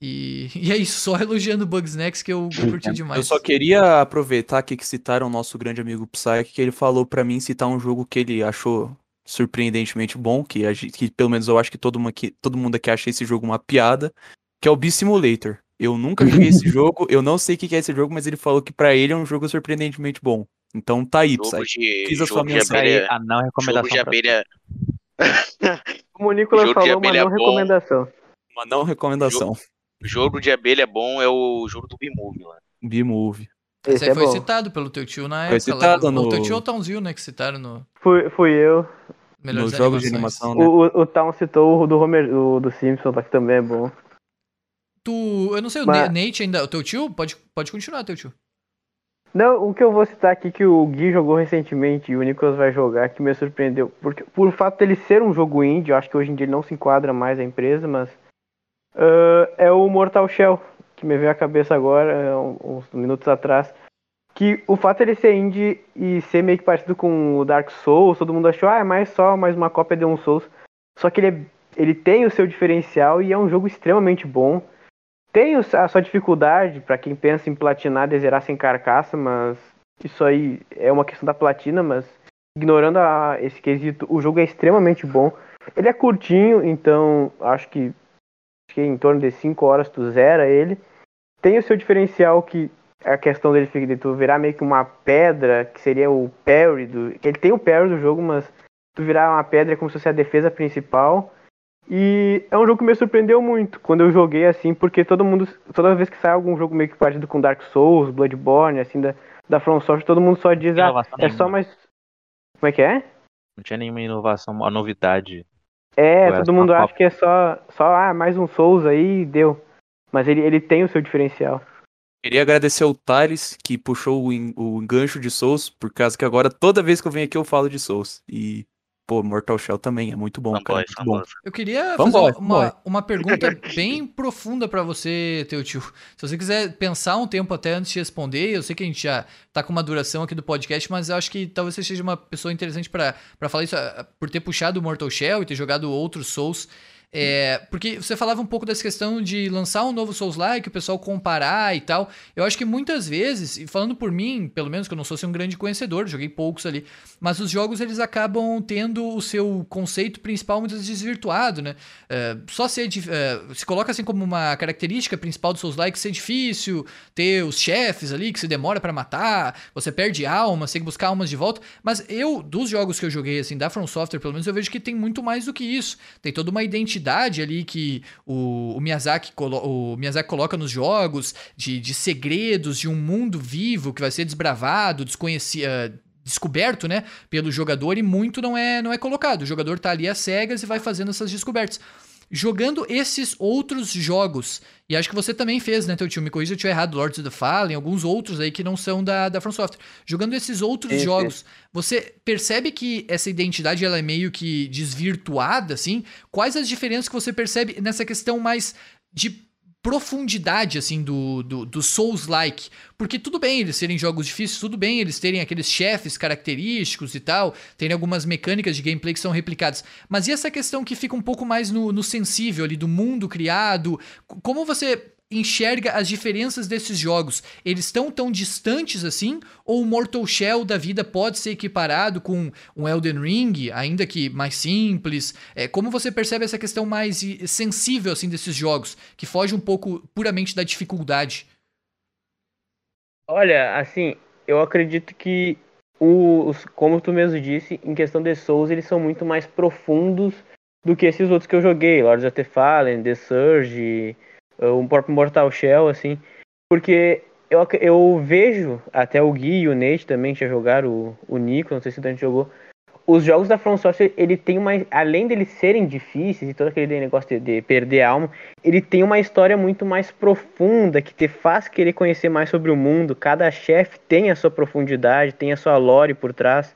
E, e é isso, só elogiando Bugsnax que eu, eu curti demais. Eu só queria aproveitar aqui que citaram o nosso grande amigo Psyche, que ele falou para mim citar um jogo que ele achou surpreendentemente bom, que, a, que pelo menos eu acho que todo mundo, aqui, todo mundo aqui acha esse jogo uma piada, que é o Beat Simulator. Eu nunca joguei esse jogo, eu não sei o que é esse jogo, mas ele falou que para ele é um jogo surpreendentemente bom. Então tá aí, Psyche. Fiz a sua mensagem. A não recomendação. Jogo de abelha... Como o Nicolas falou, uma não recomendação. Uma não recomendação. Jogo jogo de abelha bom é o jogo do B-Move lá. B-Move. Esse, aí é foi bom. citado pelo teu tio na foi época. Citado lá, no... O teu tio ou o Townsville, né? Que citaram no. Fui, fui eu. Nos jogos de animação, né? O, o Town citou o do Homer, o do Simpson, que também é bom. Tu. Eu não sei, Mas... o Nate ainda. O teu tio? Pode, pode continuar, teu tio. Não, o que eu vou citar aqui que o Gui jogou recentemente e o Nicolas vai jogar, que me surpreendeu. Porque, por fato dele ser um jogo indie, eu acho que hoje em dia ele não se enquadra mais a empresa, mas. Uh, é o Mortal Shell que me veio à cabeça agora, é, uns minutos atrás, que o fato ele ser indie e ser meio que parecido com o Dark Souls, todo mundo achou, ah, é mais só mais uma cópia de um Souls. Só que ele, é, ele tem o seu diferencial e é um jogo extremamente bom. Tem a sua dificuldade para quem pensa em platinar e zerar sem carcaça, mas isso aí é uma questão da platina, mas ignorando a, esse quesito, o jogo é extremamente bom. Ele é curtinho, então acho que, que em torno de 5 horas tu zera ele tem o seu diferencial que é a questão dele de tu virar meio que uma pedra, que seria o parry do. Ele tem o parry do jogo, mas tu virar uma pedra é como se fosse a defesa principal. E é um jogo que me surpreendeu muito quando eu joguei assim, porque todo mundo, toda vez que sai algum jogo meio que parecido com Dark Souls, Bloodborne, assim, da, da From Software, todo mundo só diz, ah, é só mais. Como é que é? Não tinha nenhuma inovação, uma novidade. É, todo mundo acha que é só, só, ah, mais um Souls aí deu. Mas ele, ele tem o seu diferencial. Queria agradecer ao Thales, que puxou o, o engancho de Souls, por causa que agora toda vez que eu venho aqui eu falo de Souls. E, pô, Mortal Shell também é muito bom, cara. Muito bom. Eu queria fazer uma, uma pergunta bem profunda para você, teu tio. Se você quiser pensar um tempo até antes de responder, eu sei que a gente já tá com uma duração aqui do podcast, mas eu acho que talvez você seja uma pessoa interessante para falar isso, ah, por ter puxado o Mortal Shell e ter jogado outros Souls. É, porque você falava um pouco dessa questão de lançar um novo Souls-like, o pessoal comparar e tal. Eu acho que muitas vezes, e falando por mim, pelo menos que eu não sou assim, um grande conhecedor, joguei poucos ali, mas os jogos eles acabam tendo o seu conceito principal muitas vezes desvirtuado, né? É, só ser. É, se coloca assim como uma característica principal do Souls-like ser difícil, ter os chefes ali que se demora para matar, você perde almas, tem que buscar almas de volta. Mas eu, dos jogos que eu joguei, assim, da From Software, pelo menos, eu vejo que tem muito mais do que isso. Tem toda uma identidade profundidade ali que o, o, Miyazaki, o Miyazaki coloca nos jogos, de, de segredos, de um mundo vivo que vai ser desbravado, desconhecido descoberto, né, pelo jogador e muito não é não é colocado. O jogador tá ali às cegas e vai fazendo essas descobertas. Jogando esses outros jogos, e acho que você também fez, né, teu tio? Me corrija se eu estiver errado, Lords of the Fallen, alguns outros aí que não são da, da From Software. Jogando esses outros Sim, sim. jogos, você percebe que essa identidade ela é meio que desvirtuada, assim? Quais as diferenças que você percebe nessa questão mais de profundidade, assim, do, do, do Souls-like? Porque tudo bem eles serem jogos difíceis, tudo bem eles terem aqueles chefes característicos e tal, terem algumas mecânicas de gameplay que são replicadas. Mas e essa questão que fica um pouco mais no, no sensível ali, do mundo criado? Como você enxerga as diferenças desses jogos? Eles estão tão distantes assim? Ou o Mortal Shell da vida pode ser equiparado com um Elden Ring, ainda que mais simples? É, como você percebe essa questão mais sensível assim desses jogos, que foge um pouco puramente da dificuldade? Olha, assim, eu acredito que os, como tu mesmo disse, em questão de Souls, eles são muito mais profundos do que esses outros que eu joguei, Lords of the Fallen, The Surge, o próprio Mortal Shell, assim, porque eu, eu vejo, até o Gui e o Nate também já jogaram, o, o Nico, não sei se o Dante jogou, os jogos da From Software, ele tem uma, além deles serem difíceis e todo aquele negócio de, de perder a alma, ele tem uma história muito mais profunda que te faz querer conhecer mais sobre o mundo. Cada chefe tem a sua profundidade, tem a sua lore por trás.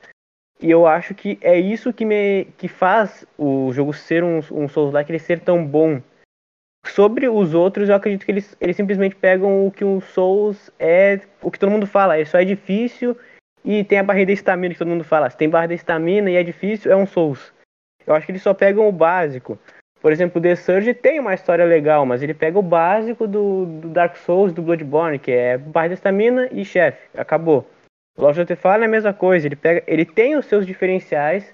E eu acho que é isso que me que faz o jogo ser um, um Souls-like ele ser tão bom. Sobre os outros, eu acredito que eles, eles simplesmente pegam o que o Souls é, o que todo mundo fala, ele só é difícil e tem a barreira da estamina que todo mundo fala. Se tem barra da estamina e é difícil, é um Souls. Eu acho que eles só pegam o básico. Por exemplo, The Surge tem uma história legal, mas ele pega o básico do, do Dark Souls, do Bloodborne, que é barra da estamina e chefe. Acabou. Lord of the Fallen é a mesma coisa. Ele, pega, ele tem os seus diferenciais,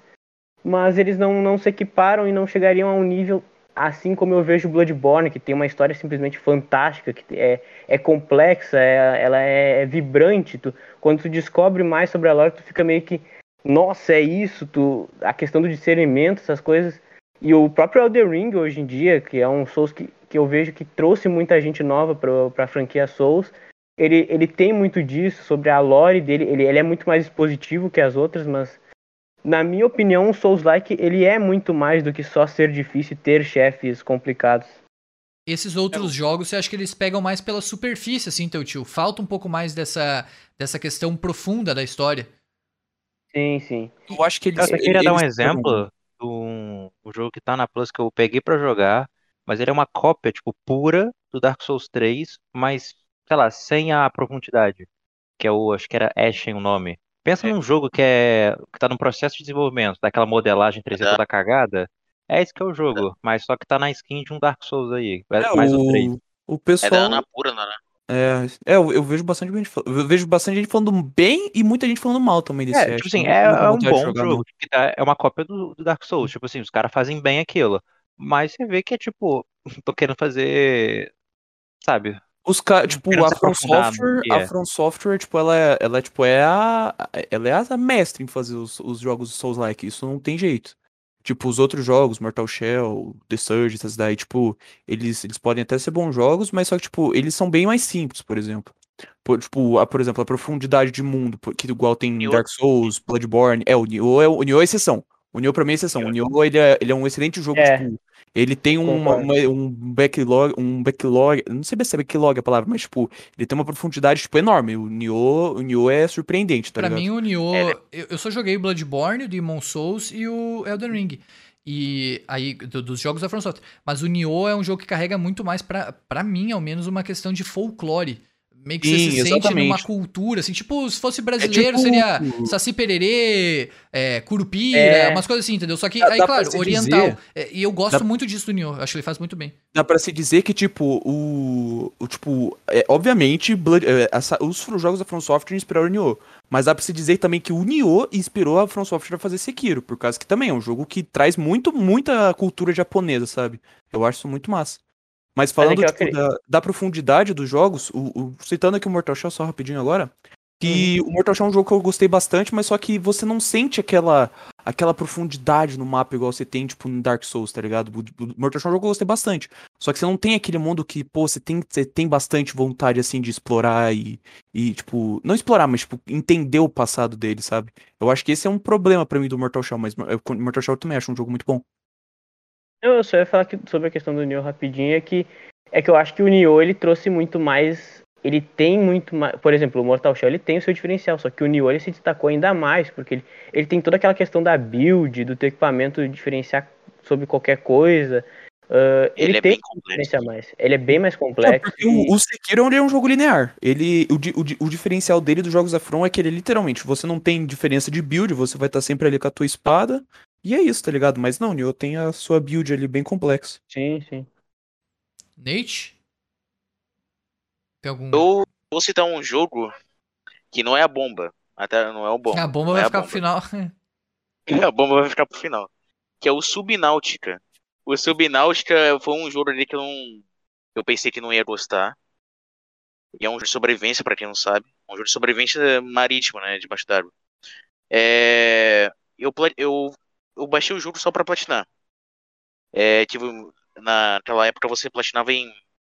mas eles não, não se equiparam e não chegariam a um nível assim como eu vejo Bloodborne, que tem uma história simplesmente fantástica, que é, é complexa, é, ela é, é vibrante. Tu, quando tu descobre mais sobre a lore, tu fica meio que, nossa, é isso, tu, a questão do discernimento, essas coisas. E o próprio Elden Ring hoje em dia, que é um Souls que, que eu vejo que trouxe muita gente nova para a franquia Souls, ele, ele tem muito disso, sobre a lore dele, ele, ele é muito mais expositivo que as outras, mas na minha opinião, o Souls-like ele é muito mais do que só ser difícil e ter chefes complicados. Esses outros jogos, você acha que eles pegam mais pela superfície, assim, teu tio? Falta um pouco mais dessa, dessa questão profunda da história. Sim, sim. Eu acho que eles. Eu queria dar um eles exemplo de um, um jogo que tá na Plus que eu peguei pra jogar, mas ele é uma cópia, tipo, pura do Dark Souls 3, mas, sei lá, sem a profundidade. Que é o, acho que era Ashen o nome. Pensa num jogo que é que tá no processo de desenvolvimento, daquela modelagem 3D Da- toda cagada. É esse que é o jogo, mas só que tá na skin de um Dark Souls aí. É, mais o 3. o, o É da pessoal. Anapura, né? É, é eu, eu vejo bastante gente eu vejo bastante gente falando bem e muita gente falando mal também desse É, tipo assim, Eu é, é um bom jogo. que tá- é uma cópia do, do Dark Souls. Tipo assim, os caras fazem bem aquilo. Mas você vê que é tipo, tô querendo fazer. Sabe? Os caras, tipo, a From Software, a é. From Software, tipo, ela é, ela é, tipo, é a, ela é a mestre em fazer os, os jogos Souls-like, isso não tem jeito. Tipo, os outros jogos, Mortal Shell, The Surge, essas daí, tipo, eles, eles podem até ser bons jogos, mas só que, tipo, eles são bem mais simples, por exemplo. Por, tipo, a, por exemplo, a profundidade de mundo, que igual tem Nioh- Dark Souls, Bloodborne, é, o Nioh é, o Nioh é exceção. O Nioh pra mim é exceção. O Nioh, ele é, ele é um excelente jogo, É. tipo, ele tem uma, uma- um backlog, um backlog, não sei se é backlog a palavra, mas, tipo, ele tem uma profundidade, tipo, enorme. O Nioh, o Nioh é surpreendente, tá Pra ligado? mim, o Nioh. É? Eu, eu só joguei o Bloodborne, o Demon Souls e o Elden Ring. E aí, do- dos jogos da From Software. Mas o Nioh é um jogo que carrega muito mais, pra, pra mim, ao menos, uma questão de folclore. Meio que você Sim, se sente numa exatamente. cultura, assim, tipo, se fosse brasileiro, tipo- seria Saci Pererê, é, Curupira, É. umas coisas assim, entendeu? Só que, Dá- aí, dá claro, oriental. dizer- É, e eu gosto dá- muito disso do Nioh, acho que ele faz muito bem. Dá pra se dizer que, tipo, o. o tipo, é, obviamente, Blood, é, essa- os jogos da From Software inspiraram o Nioh. Mas dá pra se dizer também que o Nioh inspirou a From Software a fazer Sekiro, por causa que também é um jogo que traz muito, muita cultura japonesa, sabe? Eu acho isso muito massa. Mas falando que eu tipo, da, da profundidade dos jogos, o, o- citando aqui o Mortal Shell só rapidinho agora, que o Mortal Shell é um jogo que eu gostei bastante, mas só que você não sente aquela aquela profundidade no mapa igual você tem, tipo, no Dark Souls, tá ligado? O, o Mortal Kombat é um jogo que eu gostei bastante. Só que você não tem aquele mundo que, pô, você tem, você tem bastante vontade, assim, de explorar e, e, tipo, não explorar, mas, tipo, entender o passado dele, sabe? Eu acho que esse é um problema pra mim do Mortal Shell, mas eu, Mortal Shell eu também acho um jogo muito bom. Eu só ia falar aqui sobre a questão do Nioh rapidinho, é que, é que eu acho que o Nioh, ele trouxe muito mais ele tem muito mais. Por exemplo, o Mortal Shell ele tem o seu diferencial, só que o Nioh ele se destacou ainda mais, porque ele, ele tem toda aquela questão da build, do teu equipamento diferenciar sobre qualquer coisa. Uh, ele, Ele é tem um diferencial mais. Ele é bem mais É, complexo. porque o, o Sekiro ele é um jogo linear. Ele, o, o, o diferencial dele dos jogos da From é que ele literalmente, você não tem diferença de build, você vai estar sempre ali com a tua espada. E é isso, tá ligado? Mas não, o Nioh tem a sua build ali bem complexa. Sim, sim. Nate? Tem algum. Eu vou citar um jogo que não é a bomba. Até não é o bomba. a bomba vai é ficar pro final. A bomba vai ficar pro final. Que é o Subnáutica. O Subnáutica foi um jogo ali que eu não. Eu pensei que não ia gostar. E é um jogo de sobrevivência, pra quem não sabe. Um jogo de sobrevivência marítimo, né? Debaixo d'água. É... Eu, eu, eu baixei o jogo só pra platinar. É, tive, naquela época você platinava em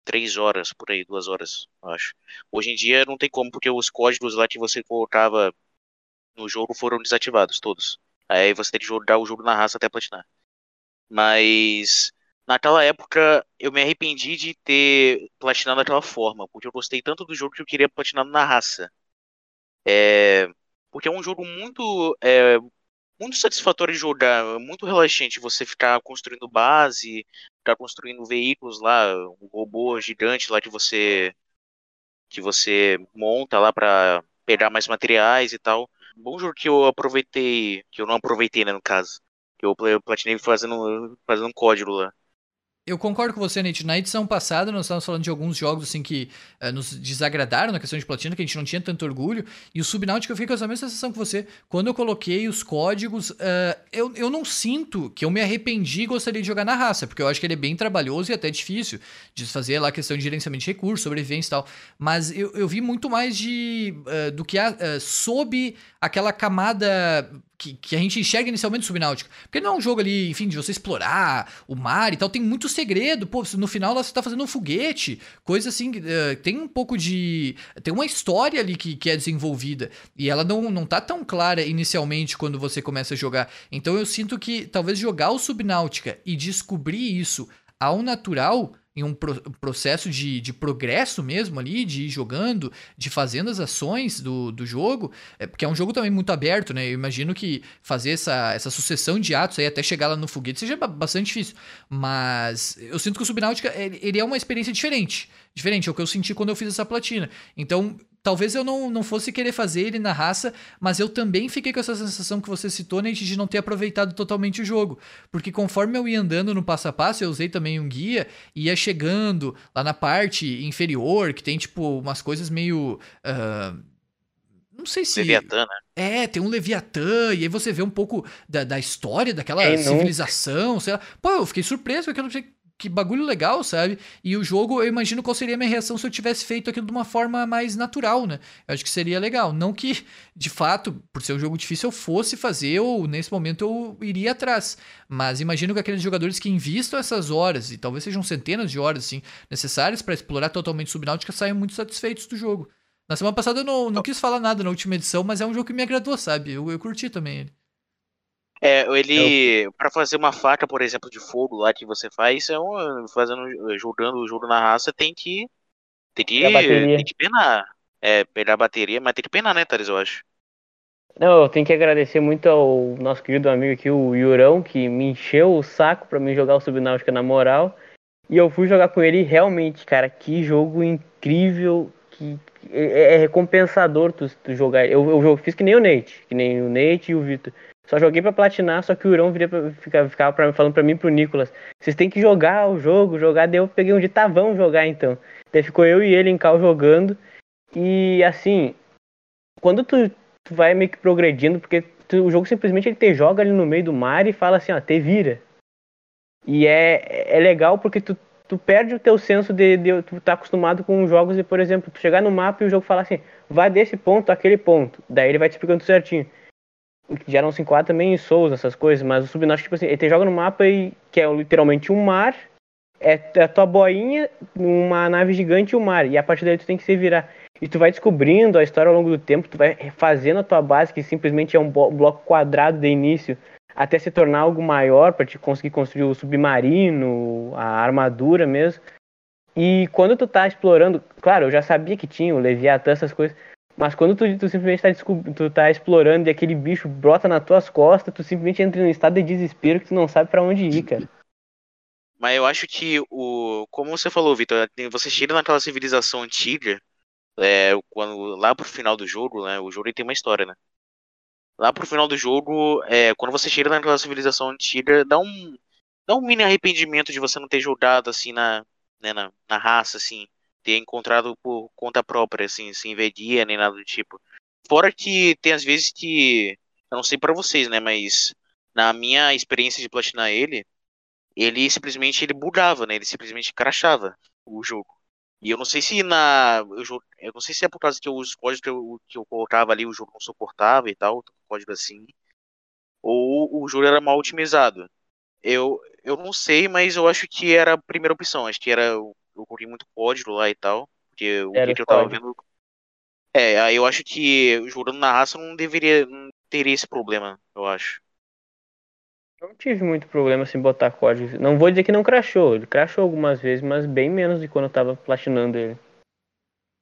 3 horas, por aí, 2 horas, acho. Hoje em dia não tem como, porque os códigos lá que você colocava no jogo foram desativados, todos. Aí você tem que jogar o jogo na raça até platinar. Mas naquela época eu me arrependi de ter platinado daquela forma, porque eu gostei tanto do jogo que eu queria platinar na raça. É, porque é um jogo muito é, muito satisfatório de jogar, muito relaxante você ficar construindo base, ficar construindo veículos lá, um robô gigante lá que você que você monta lá pra pegar mais materiais e tal. Bom jogo que eu aproveitei, que eu não aproveitei, né, no caso. Eu pla- eu platinei fazendo, fazendo um código lá. Eu concordo com você, Nate. Na edição passada, nós estávamos falando de alguns jogos assim que eh, nos desagradaram na questão de platina, que a gente não tinha tanto orgulho. E o Subnautica eu fiquei com essa mesma sensação que você. Quando eu coloquei os códigos, eh, eu, eu não sinto que eu me arrependi e gostaria de jogar na raça, porque eu acho que ele é bem trabalhoso e até difícil de fazer lá a questão de gerenciamento de recursos, sobrevivência e tal. Mas eu, eu vi muito mais de eh, do que a, sob aquela camada que, que a gente enxerga inicialmente Subnáutica. Porque não é um jogo ali, enfim, de você explorar o mar e tal. Tem muito segredo. Pô, no final lá você tá fazendo um foguete. Coisa assim. eh, tem um pouco de. Tem uma história ali que, que é desenvolvida. E ela não, não tá tão clara inicialmente quando você começa a jogar. Então eu sinto que talvez jogar o Subnáutica e descobrir isso ao natural. Em um pro- processo de, de progresso mesmo ali, de ir jogando, de fazendo as ações do, do jogo, é, porque é um jogo também muito aberto, né? Eu imagino que fazer essa, essa sucessão de atos aí até chegar lá no foguete seja ba- bastante difícil. Mas eu sinto que o Subnáutica, ele, ele é uma experiência diferente. Diferente, é o que eu senti quando eu fiz essa platina. Então, talvez eu não, não fosse querer fazer ele na raça, mas eu também fiquei com essa sensação que você citou, Nate, de não ter aproveitado totalmente o jogo. Porque conforme eu ia andando no passo a passo, eu usei também um guia, e ia chegando lá na parte inferior, que tem, tipo, umas coisas meio... ah, não sei se. Leviatã, né? É, tem um Leviatã, e aí você vê um pouco da, da história daquela nunca? civilização, sei lá. Pô, eu fiquei surpreso com aquilo, achei que bagulho legal, sabe? E o jogo, eu imagino qual seria a minha reação se eu tivesse feito aquilo de uma forma mais natural, né? Eu acho que seria legal. Não que, de fato, por ser um jogo difícil, eu fosse fazer, ou nesse momento eu iria atrás. Mas imagino que aqueles jogadores que investam essas horas, e talvez sejam centenas de horas, assim, necessárias para explorar totalmente Subnáutica, saiam muito satisfeitos do jogo. Na semana passada eu não, não quis falar nada na última edição, mas é um jogo que me agradou, sabe? Eu, eu curti também ele. É, ele. Pra fazer uma faca, por exemplo, de fogo lá que você faz, é um, fazendo, jogando o jogo na raça, tem que. Tem que. Tem que penar. É, pegar a bateria, mas tem que penar, né, Thales, eu acho. Não, eu tenho que agradecer muito ao nosso querido amigo aqui, o Yurão, que me encheu o saco pra mim jogar o Subnáutica na moral. E eu fui jogar com ele e realmente, cara, que jogo incrível, que é, é recompensador tu, tu jogar. Eu, eu, eu fiz que nem o Nate, que nem o Nate e o Vitor. Só joguei pra platinar, só que o Yurão viria pra, ficava, ficava pra, falando pra mim pro Nicolas, vocês têm que jogar o jogo, jogar. Daí eu peguei um de vamos jogar então. Daí ficou eu e ele em cal jogando. E assim, quando tu, tu vai meio que progredindo, porque tu- o jogo simplesmente ele te joga ali no meio do mar e fala assim, ó, te vira. E é, é legal porque tu, tu perde o teu senso de, de tu tá acostumado com jogos e, por exemplo, tu chegar no mapa e o jogo falar assim, vai desse ponto àquele ponto. Daí ele vai te explicando certinho. Não se enquadra também em Souls, essas coisas, mas o Subnautica, tipo assim, ele joga no mapa e, que é literalmente um mar, é a tua boinha, uma nave gigante e o mar, e a partir daí tu tem que se virar. E tu vai descobrindo a história ao longo do tempo, tu vai fazendo a tua base, que simplesmente é um bloco quadrado de início, até se tornar algo maior para te conseguir construir o submarino, a armadura mesmo. E quando tu tá explorando, claro, eu já sabia que tinha o Leviatã, essas coisas, mas quando tu, tu simplesmente tá, tu tá explorando e aquele bicho brota nas tuas costas, tu simplesmente entra em um estado de desespero que tu não sabe pra onde ir, cara. Mas eu acho que o. Como você falou, Vitor, você chega naquela civilização antiga, é, quando, lá pro final do jogo, né? O jogo tem uma história, né? Lá pro final do jogo, é, quando você chega naquela civilização antiga, dá um. Dá um mini arrependimento de você não ter jogado assim na, né, na, na raça, assim, ter encontrado por conta própria, assim, sem guia nem nada do tipo. Fora que tem às vezes que. Eu não sei pra vocês, né? Mas na minha experiência de platinar ele, ele simplesmente ele bugava, né? Ele simplesmente crashava o jogo. E eu não sei se na eu, eu não sei se é por causa que os códigos que eu, que eu colocava ali o jogo não suportava e tal, código assim, ou o jogo era mal otimizado. Eu eu não sei, mas eu acho que era a primeira opção. Acho que era eu eu coloquei muito código lá e tal, porque o Era que eu tava vendo é, aí eu acho que jogando na raça não deveria não teria esse problema, eu acho. Não tive muito problema assim botar código. Não vou dizer que não crashou, ele crashou algumas vezes, mas bem menos de quando eu tava platinando ele.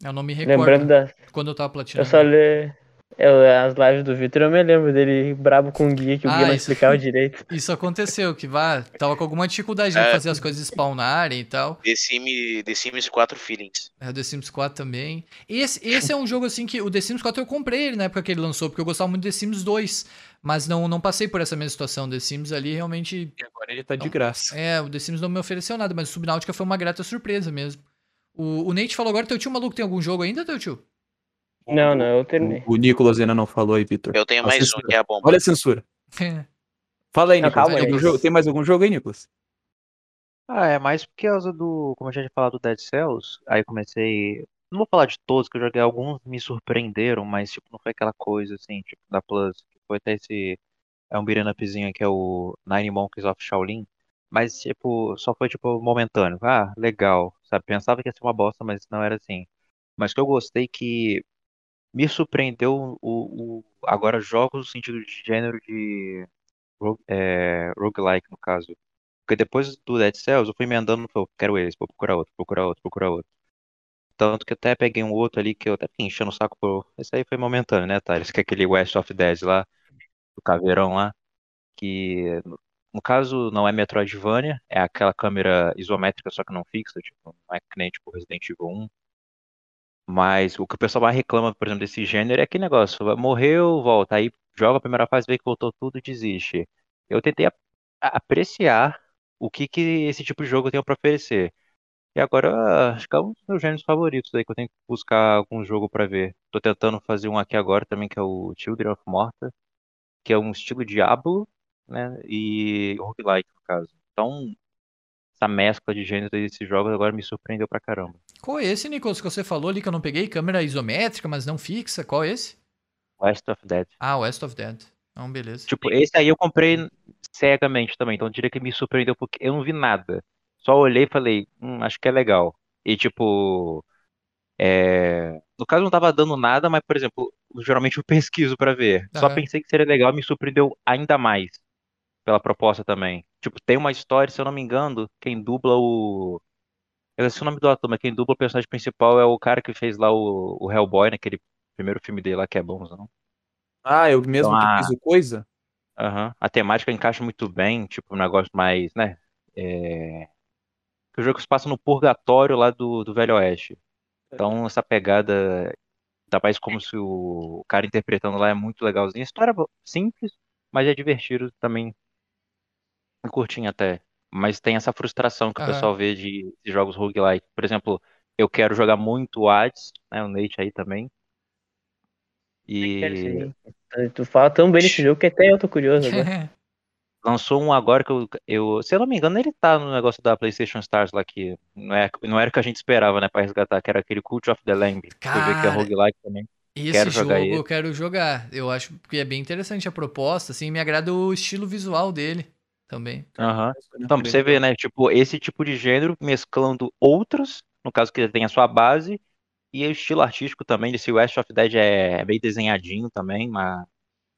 Eu não me recordo Lembrando da. quando eu tava Eu platinando. só lê. Eu- as lives do Victor, eu me lembro dele brabo com o guia, que o Ah, guia não isso- explicava direito. Isso aconteceu, que vá, tava com alguma dificuldade de É. fazer as coisas spawnarem e tal. The Sims, The Sims 4 Feelings. É, o The Sims 4 também. Esse, esse é um jogo assim que o The Sims 4 eu comprei ele na época que ele lançou, porque eu gostava muito do The Sims 2. Mas não, não passei por essa mesma situação. The Sims ali realmente. E agora ele tá de Não. graça. É, o The Sims não me ofereceu nada, mas o Subnáutica foi uma grata surpresa mesmo. O, o Nate falou agora, teu tio maluco tem algum jogo ainda, teu tio? Não, não, eu terminei. O, o Nicolas ainda não falou aí, Vitor. Eu tenho A mais um, que é a bomba. Olha a censura. Fala aí, Não, Nicolas. calma Tem, jogo- tem mais algum jogo aí, Nicolas? Ah, é mais por causa do. Como eu já tinha falado do Dead Cells, aí comecei. Não vou falar de todos, que eu joguei alguns, me surpreenderam, mas tipo, não foi aquela coisa assim, tipo, da Plus. Foi até esse. É um beat'em upzinho que é o Nine Monkeys of Shaolin. Mas, tipo, só foi, tipo, momentâneo. Ah, legal, sabe? Pensava que ia ser uma bosta, mas não era assim. Mas que eu gostei que me surpreendeu o, o- agora jogos no sentido de gênero de ro- é, roguelike, no caso. Porque depois do Dead Cells, eu fui emendando, falei, quero esse, vou procurar outro, procurar outro, procurar outro. Tanto que até peguei um outro ali que eu até fiquei enchendo o saco por. Esse aí foi momentâneo, né, Thales? Que é aquele West of Dead lá, do caveirão lá. Que no caso não é Metroidvania, é aquela câmera isométrica, só que não fixa, tipo, não é que nem tipo Resident Evil 1. Mas o que o pessoal mais reclama, por exemplo, desse gênero é aquele negócio, morreu, volta, aí joga a primeira fase, vê que voltou tudo desiste. Eu tentei apreciar o que, que esse tipo de jogo tem pra oferecer. E agora, acho que é um dos meus gêneros favoritos aí, que eu tenho que buscar algum jogo pra ver. Tô tentando fazer um aqui agora também, que é o Children of Morta, que é um estilo Diablo, né, e roguelike, no caso. Então, essa mescla de gêneros desses jogos agora me surpreendeu pra caramba. Qual é esse, Nicolas, que você falou ali que eu não peguei? Câmera isométrica, mas não fixa? Qual é esse? West of Dead. Ah, West of Dead. Não, beleza. Tipo, esse aí eu comprei cegamente também, então diria que me surpreendeu porque eu não vi nada. Só olhei e falei, hum, acho que é legal. E tipo, é... no caso não tava dando nada, mas por exemplo, geralmente eu pesquiso pra ver. Só Aham. pensei que seria legal e me surpreendeu ainda mais pela proposta também. Tipo, tem uma história, se eu não me engano, quem dubla o. Eu esqueci o nome do ator, mas quem dubla o personagem principal é o cara que fez lá o, o Hellboy, naquele primeiro filme dele lá que é bonzão. Ah, eu mesmo Então, que a- fiz o coisa? Aham. A temática encaixa muito bem, tipo, um negócio mais, né? É... que O jogo se passa no purgatório lá do, do Velho Oeste. Então, essa pegada, ainda mais como se o, cara interpretando lá é muito legalzinho. A história é simples, mas é divertido também. E curtinho até. Mas tem essa frustração que o Aham. pessoal vê de, de jogos roguelike. Por exemplo, eu quero jogar muito o Hades, né? O Nate aí também. E. Tu fala tão bem desse jogo que até eu tô curioso agora. Lançou um agora que eu, eu, se eu não me engano, ele tá no negócio da PlayStation Stars lá que não, é, não era o que a gente esperava, né, pra resgatar, que era aquele Cult of the Lamb. Fui ver que é Cara, roguelike também. Esse Quero jogo jogar eu quero jogar. Eu acho que é bem interessante a proposta, assim, me agrada o estilo visual dele também. Aham. Então, pra você ver, né? Tipo, esse tipo de gênero mesclando outros, no caso que tem a sua base, e o estilo artístico também desse West of Dead é bem desenhadinho também, uma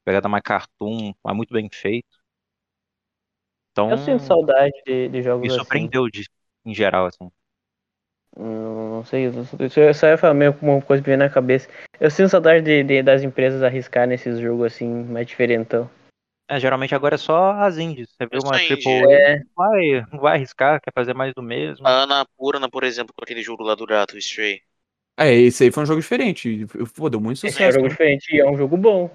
pegada mais cartoon, mas muito bem feito. Então, Eu sinto saudade de, de jogos me assim. surpreendeu de, em geral, assim. Hum, Não sei, isso eu só ia falar meio como uma coisa que veio na cabeça. Eu sinto saudade de, de- das empresas arriscar nesses jogos assim, mais diferentão. É, geralmente agora é só as indies. Você viu É uma indie, triple É, não vai, não vai arriscar, quer fazer mais do mesmo. A Ana Purna, por exemplo, com aquele jogo lá do gato, o Stray. É, esse aí foi um jogo diferente. Pô, deu muito esse é um sucesso. jogo né? diferente e é um jogo bom.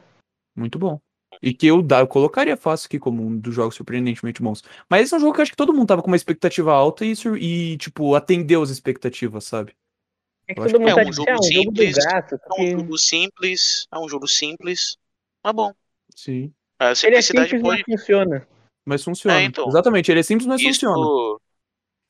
Muito bom. E que eu, eu colocaria fácil aqui como um dos jogos surpreendentemente bons. Mas esse é um jogo que eu acho que todo mundo tava com uma expectativa alta e, e tipo, atendeu as expectativas, sabe? É que Eu acho todo mundo que tá é um jogo ah, um simples. É um jogo simples, é um jogo simples, mas bom. Sim. A Ele é simplicidade simples, pode. mas funciona. Mas funciona. É, então. Exatamente, ele é simples, mas funciona. Isso,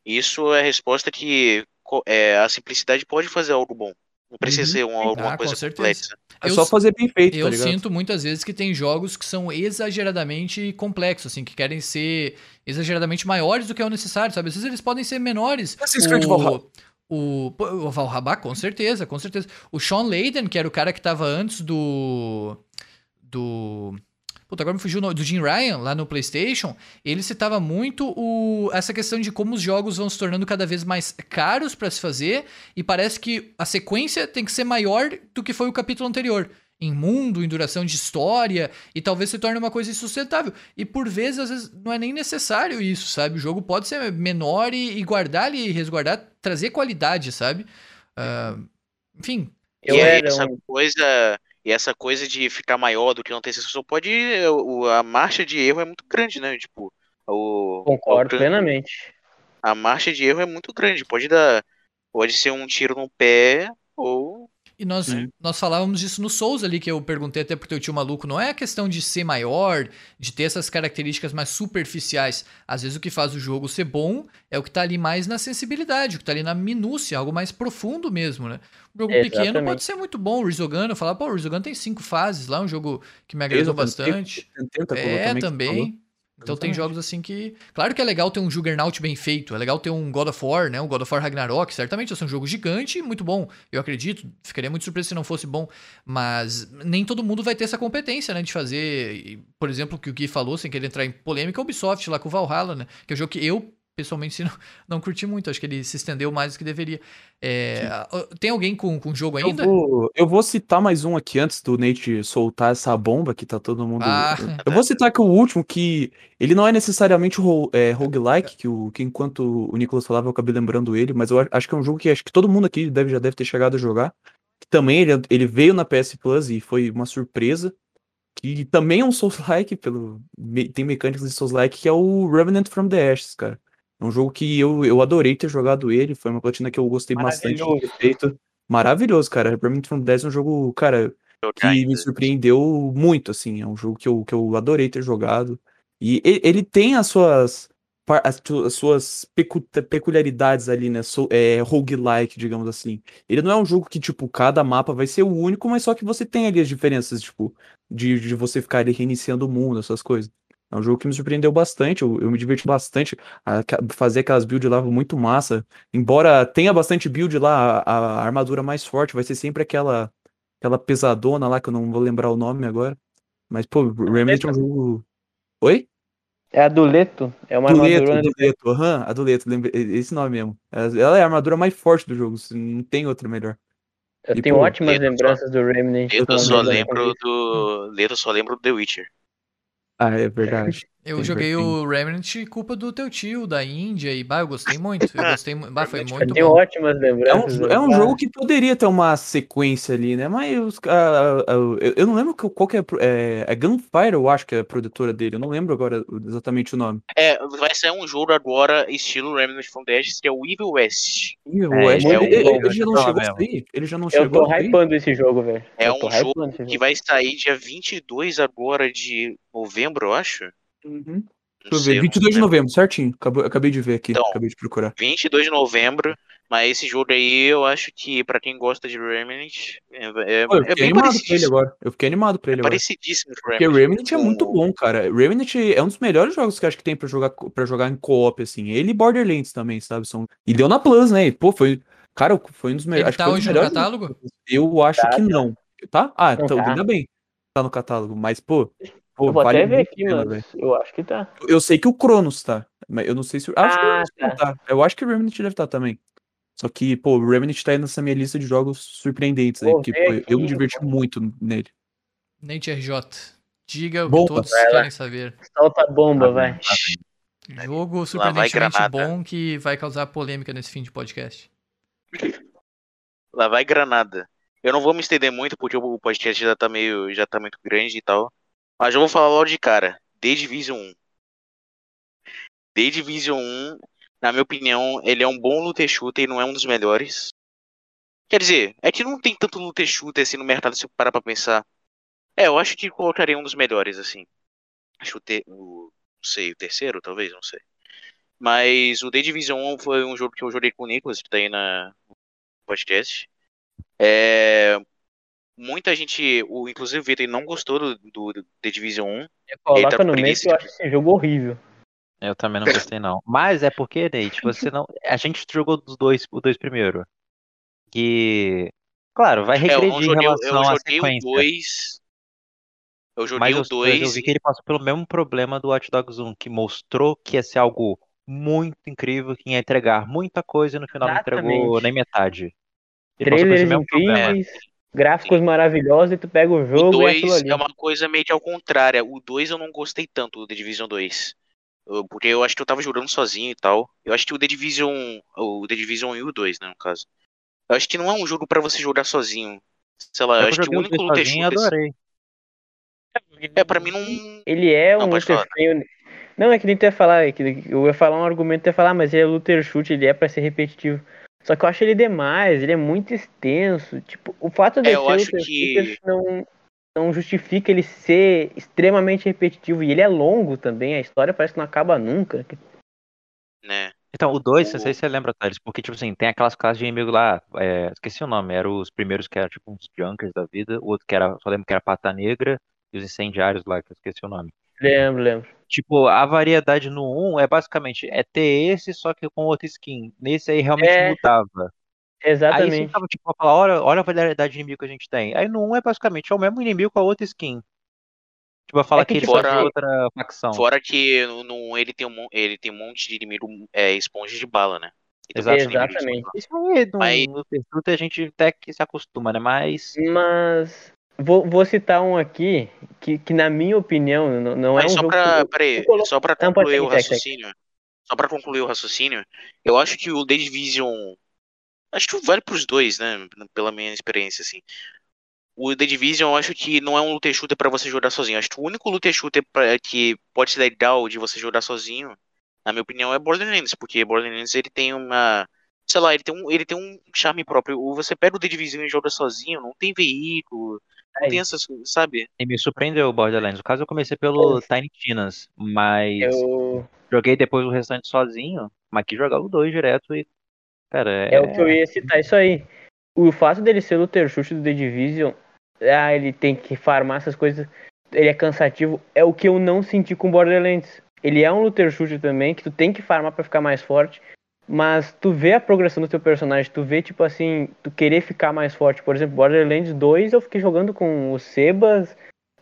isso é a resposta que é, a simplicidade pode fazer algo bom. Não precisa Uhum. ser uma, alguma Ah, com coisa certeza. complexa. É Eu só fazer bem feito, Eu tá sinto muitas vezes que tem jogos que são exageradamente complexos, assim, que querem ser exageradamente maiores do que é o necessário, sabe? Às vezes eles podem ser menores. Assassin's Creed Valhalla. O, o Valhalla, com certeza, com certeza. O Sean Layden, que era o cara que tava antes do. Do. Puta, agora me fugiu o nome, do Jim Ryan, lá no PlayStation. Ele citava muito o, essa questão de como os jogos vão se tornando cada vez mais caros pra se fazer. E parece que a sequência tem que ser maior do que foi o capítulo anterior. Em mundo, em duração de história, e talvez se torne uma coisa insustentável. E por vezes, às vezes, não é nem necessário isso, sabe? O jogo pode ser menor e, e guardar ali, resguardar, trazer qualidade, sabe? Ah, enfim, Eu e aí, era essa um- coisa, e essa coisa de ficar maior do que o antecessor pode. o- A marcha de erro é muito grande, né? Tipo, o, Concordo o- plenamente. a marcha de erro é muito grande. Pode dar. Pode ser um tiro no pé ou. E nós, Sim. nós falávamos disso no Souls ali, que eu perguntei até pro teu tio maluco. Não é a questão de ser maior, de ter essas características mais superficiais. Às vezes o que faz o jogo ser bom é o que tá ali mais na sensibilidade, o que tá ali na minúcia, algo mais profundo mesmo, né? Um jogo pequeno Exatamente. pode ser muito bom. O Resogun, eu falava, pô, o Resogun tem cinco fases lá, um jogo que me agradou Exatamente. bastante. Tentacle É, também. Então tem jogos assim que. Claro que é legal ter um Juggernaut bem feito, é legal ter um God of War, né? Um God of War Ragnarok, certamente esse é um jogo gigante e muito bom. Eu acredito, ficaria muito surpreso se não fosse bom, mas nem todo mundo vai ter essa competência, né? De fazer, por exemplo, o que o Gui falou, sem querer entrar em polêmica, é o Ubisoft lá com o Valhalla, né? Que é um jogo que eu. Pessoalmente, não, não curti muito, acho que ele se estendeu mais do que deveria. É, tem alguém com, com jogo Eu ainda? vou, eu vou citar mais um aqui antes do Nate soltar essa bomba que tá todo mundo. Ah. Eu vou citar que o último, que ele não é necessariamente ro é, roguelike, que, o, que enquanto o Nicolas falava eu acabei lembrando ele, mas eu acho que é um jogo que acho que todo mundo aqui deve, já deve ter chegado a jogar. Que também ele, ele veio na PS Plus e foi uma surpresa. Que também é um Souls-like, pelo, tem mecânicas de Souls-like, que é o Revenant from the Ashes, cara. É um jogo que eu, eu adorei ter jogado ele, foi uma platina que eu gostei bastante de ter feito. Maravilhoso, cara. Revenant from Ashes é um jogo, cara, que me surpreendeu muito, assim. É um jogo que eu, que eu adorei ter jogado. E ele tem as suas, as, suas pecu- peculiaridades ali, né? So, é, roguelike, digamos assim. Ele não é um jogo que, tipo, cada mapa vai ser o único, mas só que você tem ali as diferenças, tipo, de, de você ficar ali reiniciando o mundo, essas coisas. É um jogo que me surpreendeu bastante, eu, eu me diverti bastante. A, fazer aquelas builds lá muito massa. Embora tenha bastante build lá, a, a armadura mais forte vai ser sempre aquela aquela pesadona lá, que eu não vou lembrar o nome agora. Mas, pô, Remedy é um jogo. Oi? É a do Leto. É uma Duleto, armadura de Duleto, aham, a Duleto, lembrei, esse nome mesmo. Ela é a armadura mais forte do jogo, não tem outra melhor. Eu E, tenho pô, ótimas Leto só- lembranças do Remnant. Eu como só jogador. lembro do. Leto só lembro do The Witcher. Ah, é verdade. Eu Tem joguei o Remnant culpa do teu tio, da Índia, e bah, eu gostei muito. Eu gostei muito. Bah, foi Eu Eu muito tenho bom. ótimas É um, lembranças. é um Ah, jogo que poderia ter uma sequência ali, né? Mas os, ah, ah, eu, eu não lembro qual que é, é. É Gunfire, eu acho que é a produtora dele. Eu não lembro agora exatamente o nome. É, vai sair um jogo agora, estilo Remnant from the Ashes, que é o Evil West. O É, West, é ele, um ele- ele já não vai chegou a falar sair? Ele já não Eu chegou tô a sair? hypando esse jogo, velho. É Eu tô um jogo que jogo. vai sair dia 22 agora de novembro, eu acho. Uhum. Deixa eu ver, sei, 22 de lembro. novembro, certinho. Acabou- acabei de ver aqui, Então. acabei de procurar. 22 de novembro, mas esse jogo aí eu acho que pra quem gosta de Remnant é, é, Pô, eu é fiquei bem animado pra ele agora. Eu fiquei animado pra ele agora. Parecidíssimo com Porque Remnant. Remnant é muito bom, cara. Remnant é um dos melhores jogos que eu acho que tem pra jogar, pra jogar em co-op, assim. Ele e Borderlands também, sabe? São... E deu na Plus, né? E, pô, foi. Cara, foi um dos Ele melhores. tá hoje no catálogo? Eu acho Tá, que tá. não. Tá? Ah, então tá. ainda bem. Tá no catálogo. Mas, pô. Pô Eu vou vale até ver aqui, pena, mas velho. eu acho que tá. Eu sei que o Cronos tá. Mas eu não sei se. Acho que o Ah, não tá. tá. Eu acho que o Remnant deve estar também. Só que, pô, o Remnant tá aí nessa minha lista de jogos surpreendentes aí. Porque, pô, eu me diverti muito nele. Nate RJ. Diga o que Bomba. todos Vai querem saber. Solta a bomba, Tá vai. tá. Jogo surpreendentemente bom que vai causar polêmica nesse fim de podcast. Lá vai Granada. Eu não vou me estender muito porque o podcast já tá meio, já tá muito grande e tal. Mas eu vou falar logo de cara. The Division 1. The Division 1, na minha opinião, ele é um bom looter shooter e não é um dos melhores. Quer dizer, é que não tem tanto looter shooter assim no mercado se parar pra pensar. É, eu acho que colocaria um dos melhores, assim. Acho te, o não sei, o terceiro, talvez, não sei. Mas o The Division 1 foi um jogo que eu joguei com o Nicolas, que tá aí na podcast. É, muita gente, o, inclusive o Vitor, não gostou do, do, do The Division 1. Coloca Eita, no meio que eu acho esse jogo horrível. Eu também não gostei, não. Mas é porque, Nate, você não. A gente jogou dos dois, os dois primeiro. Que. Claro, vai É, regredir em joguei, o- relação eu à joguei o sequência. 2. Eu joguei Mas o eu, eu 2. vi que ele passou pelo mesmo problema do Watch Dogs 1, que mostrou que ia ser algo muito incrível, que ia entregar muita coisa e no final não entregou Exatamente. nem metade. Ele passou por esse Trailers mesmo problema. incríveis, gráficos maravilhosos, e tu pega o O jogo e é aquilo 2 ali. é uma coisa meio que ao contrário. O 2 eu não gostei tanto do The Division 2. Eu- Porque eu acho que eu tava jogando sozinho e tal. Eu acho que o The Division. O The Division 1 e o 2, né, no caso. Eu acho que não é um jogo pra você jogar sozinho. Sei lá, eu Eu acho que o único looter sozinho e shooter. adorei. É, pra mim não. Ele é Não, um looter feio. Não, é que nem tu ia falar, é que eu ia falar um argumento, tu ia falar, "Ah, mas ele é looter shoot, ele é pra ser repetitivo. Só que eu acho ele demais, ele é muito extenso. Tipo, o fato de É, eu ser acho que- não, não justifica ele ser extremamente repetitivo. E ele é longo também, a história parece que não acaba nunca. Né? Então, o 2, O- não sei se você lembra, Thales, porque, tipo assim, tem aquelas classes de inimigo lá, é, esqueci o nome, eram os primeiros que eram, tipo, uns junkers da vida, o outro que era, só lembro que era Pata Negra, e os incendiários lá, que eu esqueci o nome. Lembro, lembro. Tipo, a variedade no 1 é basicamente, é ter esse, só que com outra skin. Nesse aí realmente É, mudava. Aí você Exatamente. ficava, tipo, a falar, olha, olha a variedade de inimigo que a gente tem. Aí no 1 é basicamente, é o mesmo inimigo com a outra skin. Tipo, vai falar É que, que ele faz fora- outra facção. Fora que no, no- ele, tem um, ele tem um monte de inimigo é, esponja de bala, né? De Exatamente. Isso aí, no, Mas- no Tertuta a gente até que se acostuma, né? Mas... Mas vou, vou citar um aqui que, que na minha opinião, não, não é um só jogo pra, peraí, só pra Não, concluir o segue, segue. raciocínio, só pra concluir o raciocínio, eu acho que o The Division, acho que vale pros dois, né, pela minha experiência, assim. O The Division eu acho que não é um looter shooter pra você jogar sozinho, acho que o único looter shooter pra, que pode ser legal de você jogar sozinho, na minha opinião, é Borderlands, porque Borderlands ele tem uma, sei lá, ele tem um, ele tem um charme próprio, O- você pega o The Division e joga sozinho, não tem veículo, Aí. tem essas, coisas, sabe? E me surpreendeu o Borderlands. No caso, eu comecei pelo Tiny Tinas, mas Eu, joguei depois o restante sozinho, mas que jogar o 2 direto e. Cara, é. é o que eu ia citar, isso aí. O fato dele ser looter shoot do The Division, ah, ele tem que farmar essas coisas, ele é cansativo, é o que eu não senti com Borderlands. Ele é um looter shoot também, que tu tem que farmar pra ficar mais forte, mas tu vê a progressão do teu personagem, tu vê, tipo assim, tu querer ficar mais forte. Por exemplo, Borderlands 2, eu fiquei jogando com o Sebas,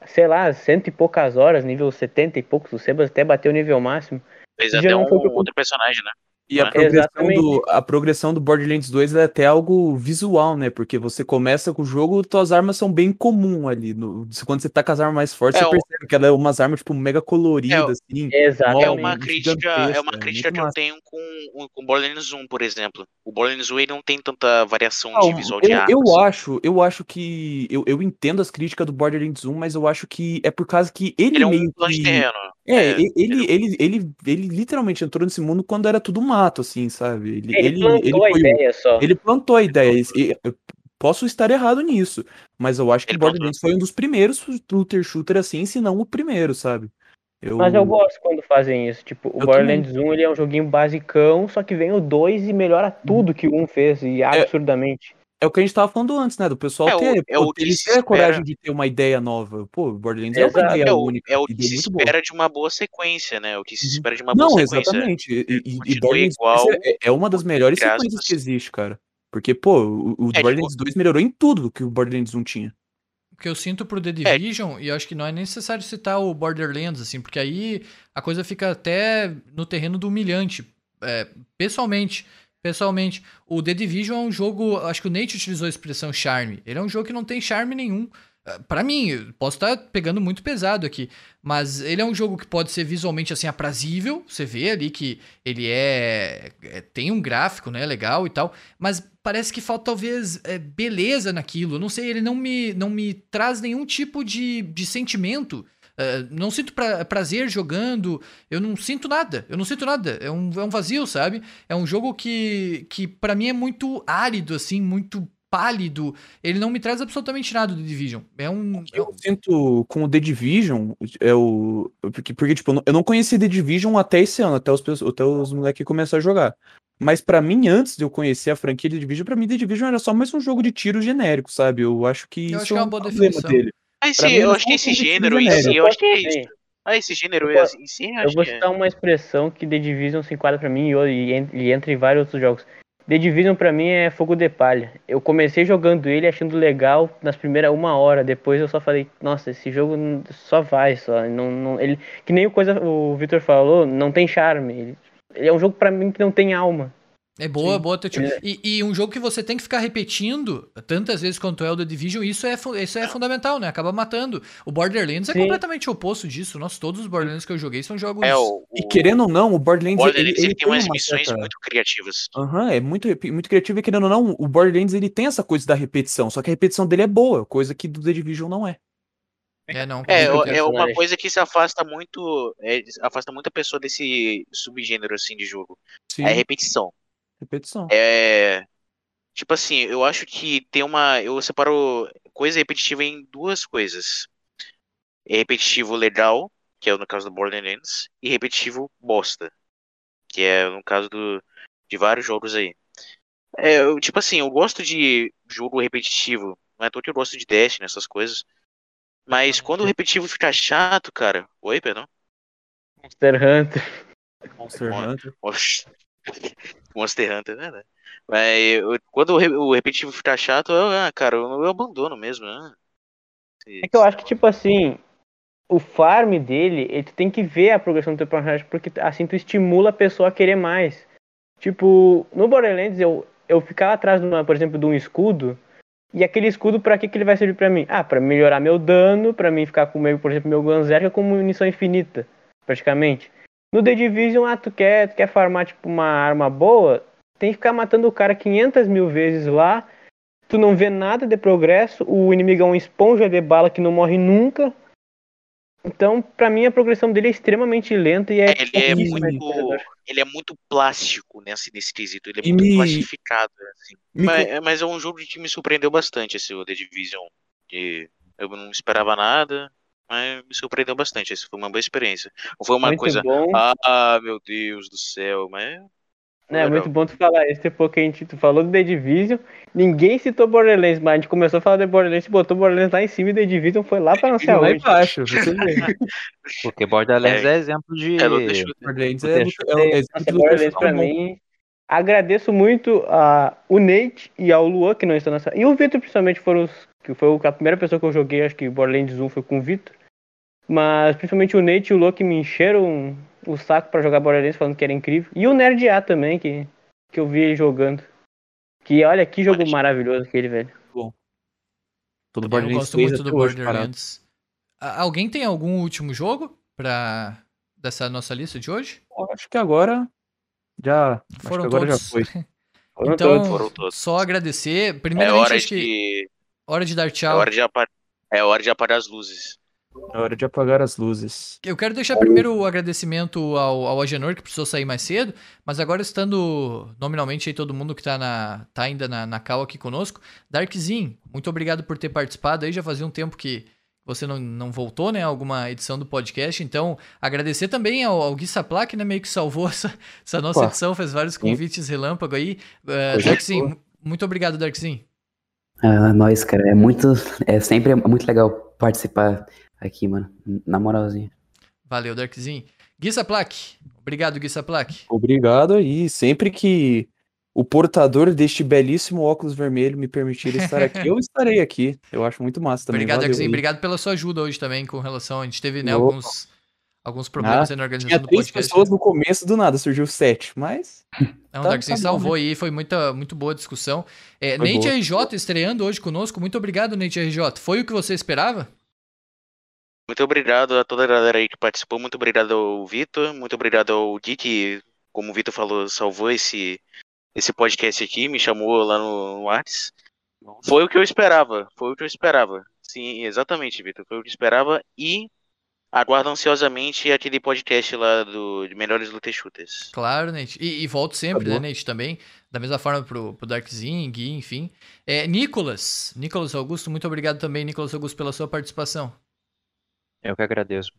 sei lá, cento e poucas horas, nível 70 e poucos, o Sebas até bateu o nível máximo. Fez até um outro personagem, né? E a É. progressão, Exatamente. do, a progressão do Borderlands 2 é até algo visual, né? Porque você começa com o jogo, tuas armas são bem comum ali. No, quando você tá com as armas mais fortes, É, você o- percebe que ela é umas armas, tipo, mega coloridas, assim. Exatamente. É uma crítica, é uma é crítica muito que eu massa. tenho com, com Borderlands 1, por exemplo. O Borderlands 1 ele não tem tanta variação Não, de visual de eu, armas. eu acho, eu acho que. Eu, eu entendo as críticas do Borderlands 1, mas eu acho que é por causa que ele, Ele é um plano de terreno. É, É, ele, ele, ele, ele literalmente entrou nesse mundo quando era tudo mato, assim, sabe? Ele, Ele, ele, plantou a o- ideia só. Ele plantou a ideia. e- posso estar errado nisso, mas eu acho que plantou. Borderlands foi um dos primeiros looter shooter assim, se não o primeiro, sabe? Eu... Mas eu gosto quando fazem isso. Tipo, o Eu Borderlands 1 ele é um joguinho basicão, só que vem o 2 e melhora tudo que o 1 fez, e absurdamente. É o que a gente tava falando antes, né? Do pessoal É o- ter, é o ele ter a coragem espera. de ter uma ideia nova. Pô, Borderlands é uma Exato. ideia É o, única. é o e que se muito boa. espera de uma boa sequência, né? O que se Uhum. espera de uma Não, boa sequência. exatamente. E, e, e Borderlands igual, 2 é, é uma das melhores sequências que existe, cara. Porque, pô, o, o É, tipo- Borderlands 2 melhorou em tudo que o Borderlands 1 tinha. O que eu sinto pro The É. Division, e eu acho que não é necessário citar o Borderlands, assim, porque aí a coisa fica até no terreno do humilhante. É, pessoalmente, pessoalmente, o The Division é um jogo, acho que o Nate utilizou a expressão charme. Ele é um jogo que não tem charme nenhum. É, Pra mim, posso estar pegando muito pesado aqui, mas ele é um jogo que pode ser visualmente assim aprazível. Você vê ali que ele é, é- tem um gráfico, né, legal e tal, mas parece que falta talvez é, beleza naquilo. Não sei, ele não me, não me traz nenhum tipo de, de sentimento. É, não sinto pra- prazer jogando, eu não sinto nada, eu não sinto nada, é um, é um vazio, sabe? É um jogo que, que para mim é muito árido, assim, muito pálido, ele não me traz absolutamente nada do Division. É um. é Eu sinto com o The Division, é o. Porque, porque tipo, eu não- conheci The Division até esse ano, até os, até os moleques começaram a jogar. Mas pra mim, antes de eu conhecer a franquia The Division, pra mim The Division era só mais um jogo de tiro genérico, sabe? Eu acho que Eu isso acho que é é uma um boa problema definição. dele. Esse, Pra mim, eu acho que esse gênero em si, eu acho que é isso. Ah, esse gênero Eu em si, eu Eu acho vou é. citar uma expressão que The Division se enquadra pra mim e, e, e entra em vários outros jogos. The Division pra mim é fogo de palha. Eu comecei jogando ele achando legal nas primeiras uma hora, depois eu só falei, nossa, esse jogo só vai, só não, não ele que nem o coisa o Victor falou, não tem charme. Ele, ele é um jogo pra mim que não tem alma. É boa, Sim. boa Tio. Ele- E, e um jogo que você tem que ficar repetindo tantas vezes quanto é o The Division, isso é, isso é fundamental, né? Acaba matando. O Borderlands é Sim. completamente o oposto disso. Nossa, todos os Borderlands que eu joguei são jogos. É, o, E o querendo ou não, o Borderlands. Borderlands ele, ele, tem umas uma missões certa- muito criativas. Aham, é muito, muito criativo e querendo ou não, o Borderlands ele tem essa coisa da repetição, só que a repetição dele é boa, coisa que do The Division não é. É, não. É, é uma coisa que se afasta muito. é, afasta muito a pessoa desse subgênero assim de jogo. Sim, É repetição. Repetição. É. Tipo assim, eu acho que tem uma. Eu separo coisa repetitiva em duas coisas. É repetitivo legal, que é no caso do Borderlands, e repetitivo bosta, que é no caso do, de vários jogos aí. É, eu, tipo assim, eu gosto de jogo repetitivo, não é toa que eu gosto de Destiny, essas coisas. Mas quando o repetitivo fica chato, cara. Oi, perdão? Monster Hunter. Monster Mon- Hunter. Oxi. Monster Hunter, né? né? Mas eu- quando o, re- o repetitivo ficar chato, eu, ah, cara, eu, eu abandono mesmo, né? É que eu acho que, tipo assim, o farm dele, ele tu tem que ver a progressão do teu personagem, porque assim tu estimula a pessoa a querer mais. Tipo, no Borderlands eu, eu ficava atrás, de uma, por exemplo, de um escudo, e aquele escudo pra que, que ele vai servir pra mim? Ah, pra melhorar meu dano, pra mim ficar com, meu, por exemplo, meu Gunzerka com munição infinita, praticamente. No The Division, ah, tu quer, tu quer farmar, tipo, uma arma boa, tem que ficar matando o cara 500 mil vezes lá, tu não vê nada de progresso, o inimigo é uma esponja de bala que não morre nunca. Então, pra mim, a progressão dele é extremamente lenta e é. Ele é muito, esperador. ele é muito plástico nesse, nesse quesito, ele é E muito me- plastificado, assim. Me Mas, é- mas é um jogo que me surpreendeu bastante, esse o The Division. E eu não esperava nada, mas me surpreendeu bastante. Essa foi uma boa experiência. Não foi uma muito coisa, bom. ah, meu Deus do céu, mas legal. muito bom tu falar isso depois que a gente tu falou do The Division. Ninguém citou Borderlands, mas a gente começou a falar de Borderlands, botou Borderlands lá em cima e The Division foi lá pra não sei Lá aonde. embaixo, você vê. Porque Borderlands é, exemplo de. é, Borderlands é, é, é, do Borderlands pra mim. Agradeço muito a o Nate e ao Luan que não estão nessa. E o Vitor, principalmente, foram os. Que foi a primeira pessoa que eu joguei, acho que Borderlands 1 foi com o Vitor. Mas principalmente o Nate e o que me encheram o saco pra jogar Borderlands falando que era incrível. E o Nerd A também, que, que eu vi ele jogando. Que olha que jogo Olha, maravilhoso aquele, velho. Todo É, eu Borderlands gosto 3 muito do. Borderlands. Alguém tem algum último jogo pra dessa nossa lista de hoje? Eu Acho que agora já. acho Foram que agora todos. já foi. Foram Então, todos. Foram todos. só agradecer. é Primeiramente, hora acho que de, hora de dar é tchau. hora de apagar, é hora de apagar as luzes. É hora de apagar as luzes. Eu quero deixar primeiro o agradecimento ao, ao Agenor, que precisou sair mais cedo, mas agora estando nominalmente aí todo mundo que tá, na, tá ainda na, na cal aqui conosco. Darkzin, muito obrigado por ter participado aí, já fazia um tempo que você não, não voltou, né? Alguma edição do podcast. Então, agradecer também ao, ao Gui Saplac, né? Meio que salvou essa, essa nossa Pô, edição, fez vários sim. convites relâmpago aí. Uh, Darkzin, muito obrigado, Darkzin. Ah, nós, cara, é muito. É sempre muito legal participar aqui, mano. Na moralzinha. Valeu, Darkzin. Gui Saplac, obrigado, Gui Saplac. Obrigado aí. Sempre que o portador deste belíssimo óculos vermelho me permitir estar aqui, eu estarei aqui. Eu acho muito massa também. Obrigado, Valeu Darkzin. aí. Obrigado pela sua ajuda hoje também com relação. A gente teve, né, Opa. alguns, alguns problemas Ah, na organização Tinha do três podcast. pessoas no começo do nada, surgiu sete, mas Não, o Tá- Darkzin tá bom, salvou aí, foi muita, muito boa a discussão. É, Foi Nate boa. RJ estreando hoje conosco. Muito obrigado, Nate RJ. Foi o que você esperava? Muito obrigado a toda a galera aí que participou. Muito obrigado ao Vitor. Muito obrigado ao Gui, que, como o Vitor falou, salvou esse, esse podcast aqui, me chamou lá no, no Whats. Foi o que eu esperava. Foi o que eu esperava. Sim, exatamente, Vitor. Foi o que eu esperava. E aguardo ansiosamente aquele podcast lá do de Melhores Lutas Shooters. Claro, Nate. E, e volto sempre, Tá né. Nate, também. Da mesma forma pro, pro Darkzin, Gui, enfim. É, Nicolas. Nicolas Augusto, muito obrigado também, Nicolas Augusto, pela sua participação. Eu que agradeço.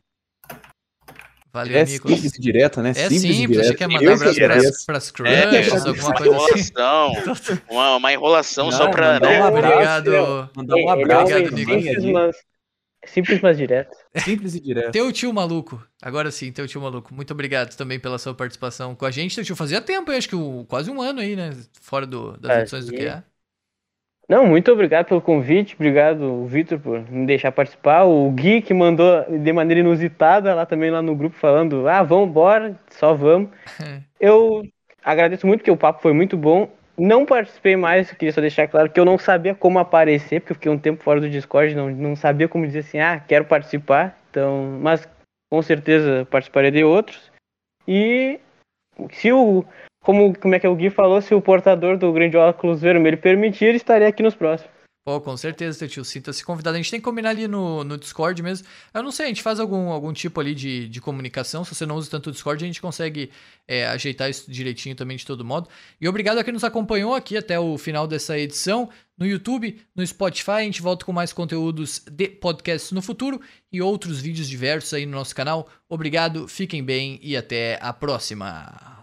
Valeu, é Nicolas. simples direto, né? É simples, simples, você quer mandar que abraço agradeço. pras, pras crushes, É, alguma uma coisa assim. enrolação. Uma, uma enrolação Não, só pra. mandar né? um abraço, Obrigado. Mandar um é abraço Obrigado, Nicolas. Simples, mas, direto. Simples e direto. Teu tio maluco. Agora sim, teu tio maluco. Muito obrigado também pela sua participação com a gente. Teu tio fazia tempo, eu acho que o- quase um ano aí, né? Fora do, das Fazia. edições do QA. Não, muito obrigado pelo convite, obrigado, Vitor, por me deixar participar. O Gui, que mandou de maneira inusitada lá também lá no grupo, falando: ah, vamos embora, só vamos. Eu agradeço muito, porque o papo foi muito bom. Não participei mais, queria só deixar claro que eu não sabia como aparecer, porque eu fiquei um tempo fora do Discord, não, não sabia como dizer assim, ah, quero participar. Então, mas com certeza participarei de outros. E se o. Como, como é que o Gui falou, se o portador do grande óculos vermelho permitir, estarei aqui nos próximos. Pô, com certeza, teu tio. Sinta-se convidado. A gente tem que combinar ali no, no Discord mesmo. Eu não sei, a gente faz algum, algum tipo ali de, de comunicação. Se você não usa tanto o Discord, a gente consegue é, ajeitar isso direitinho também de todo modo. E obrigado a quem nos acompanhou aqui até o final dessa edição. No YouTube, no Spotify, a gente volta com mais conteúdos de podcasts no futuro e outros vídeos diversos aí no nosso canal. Obrigado, fiquem bem e até a próxima.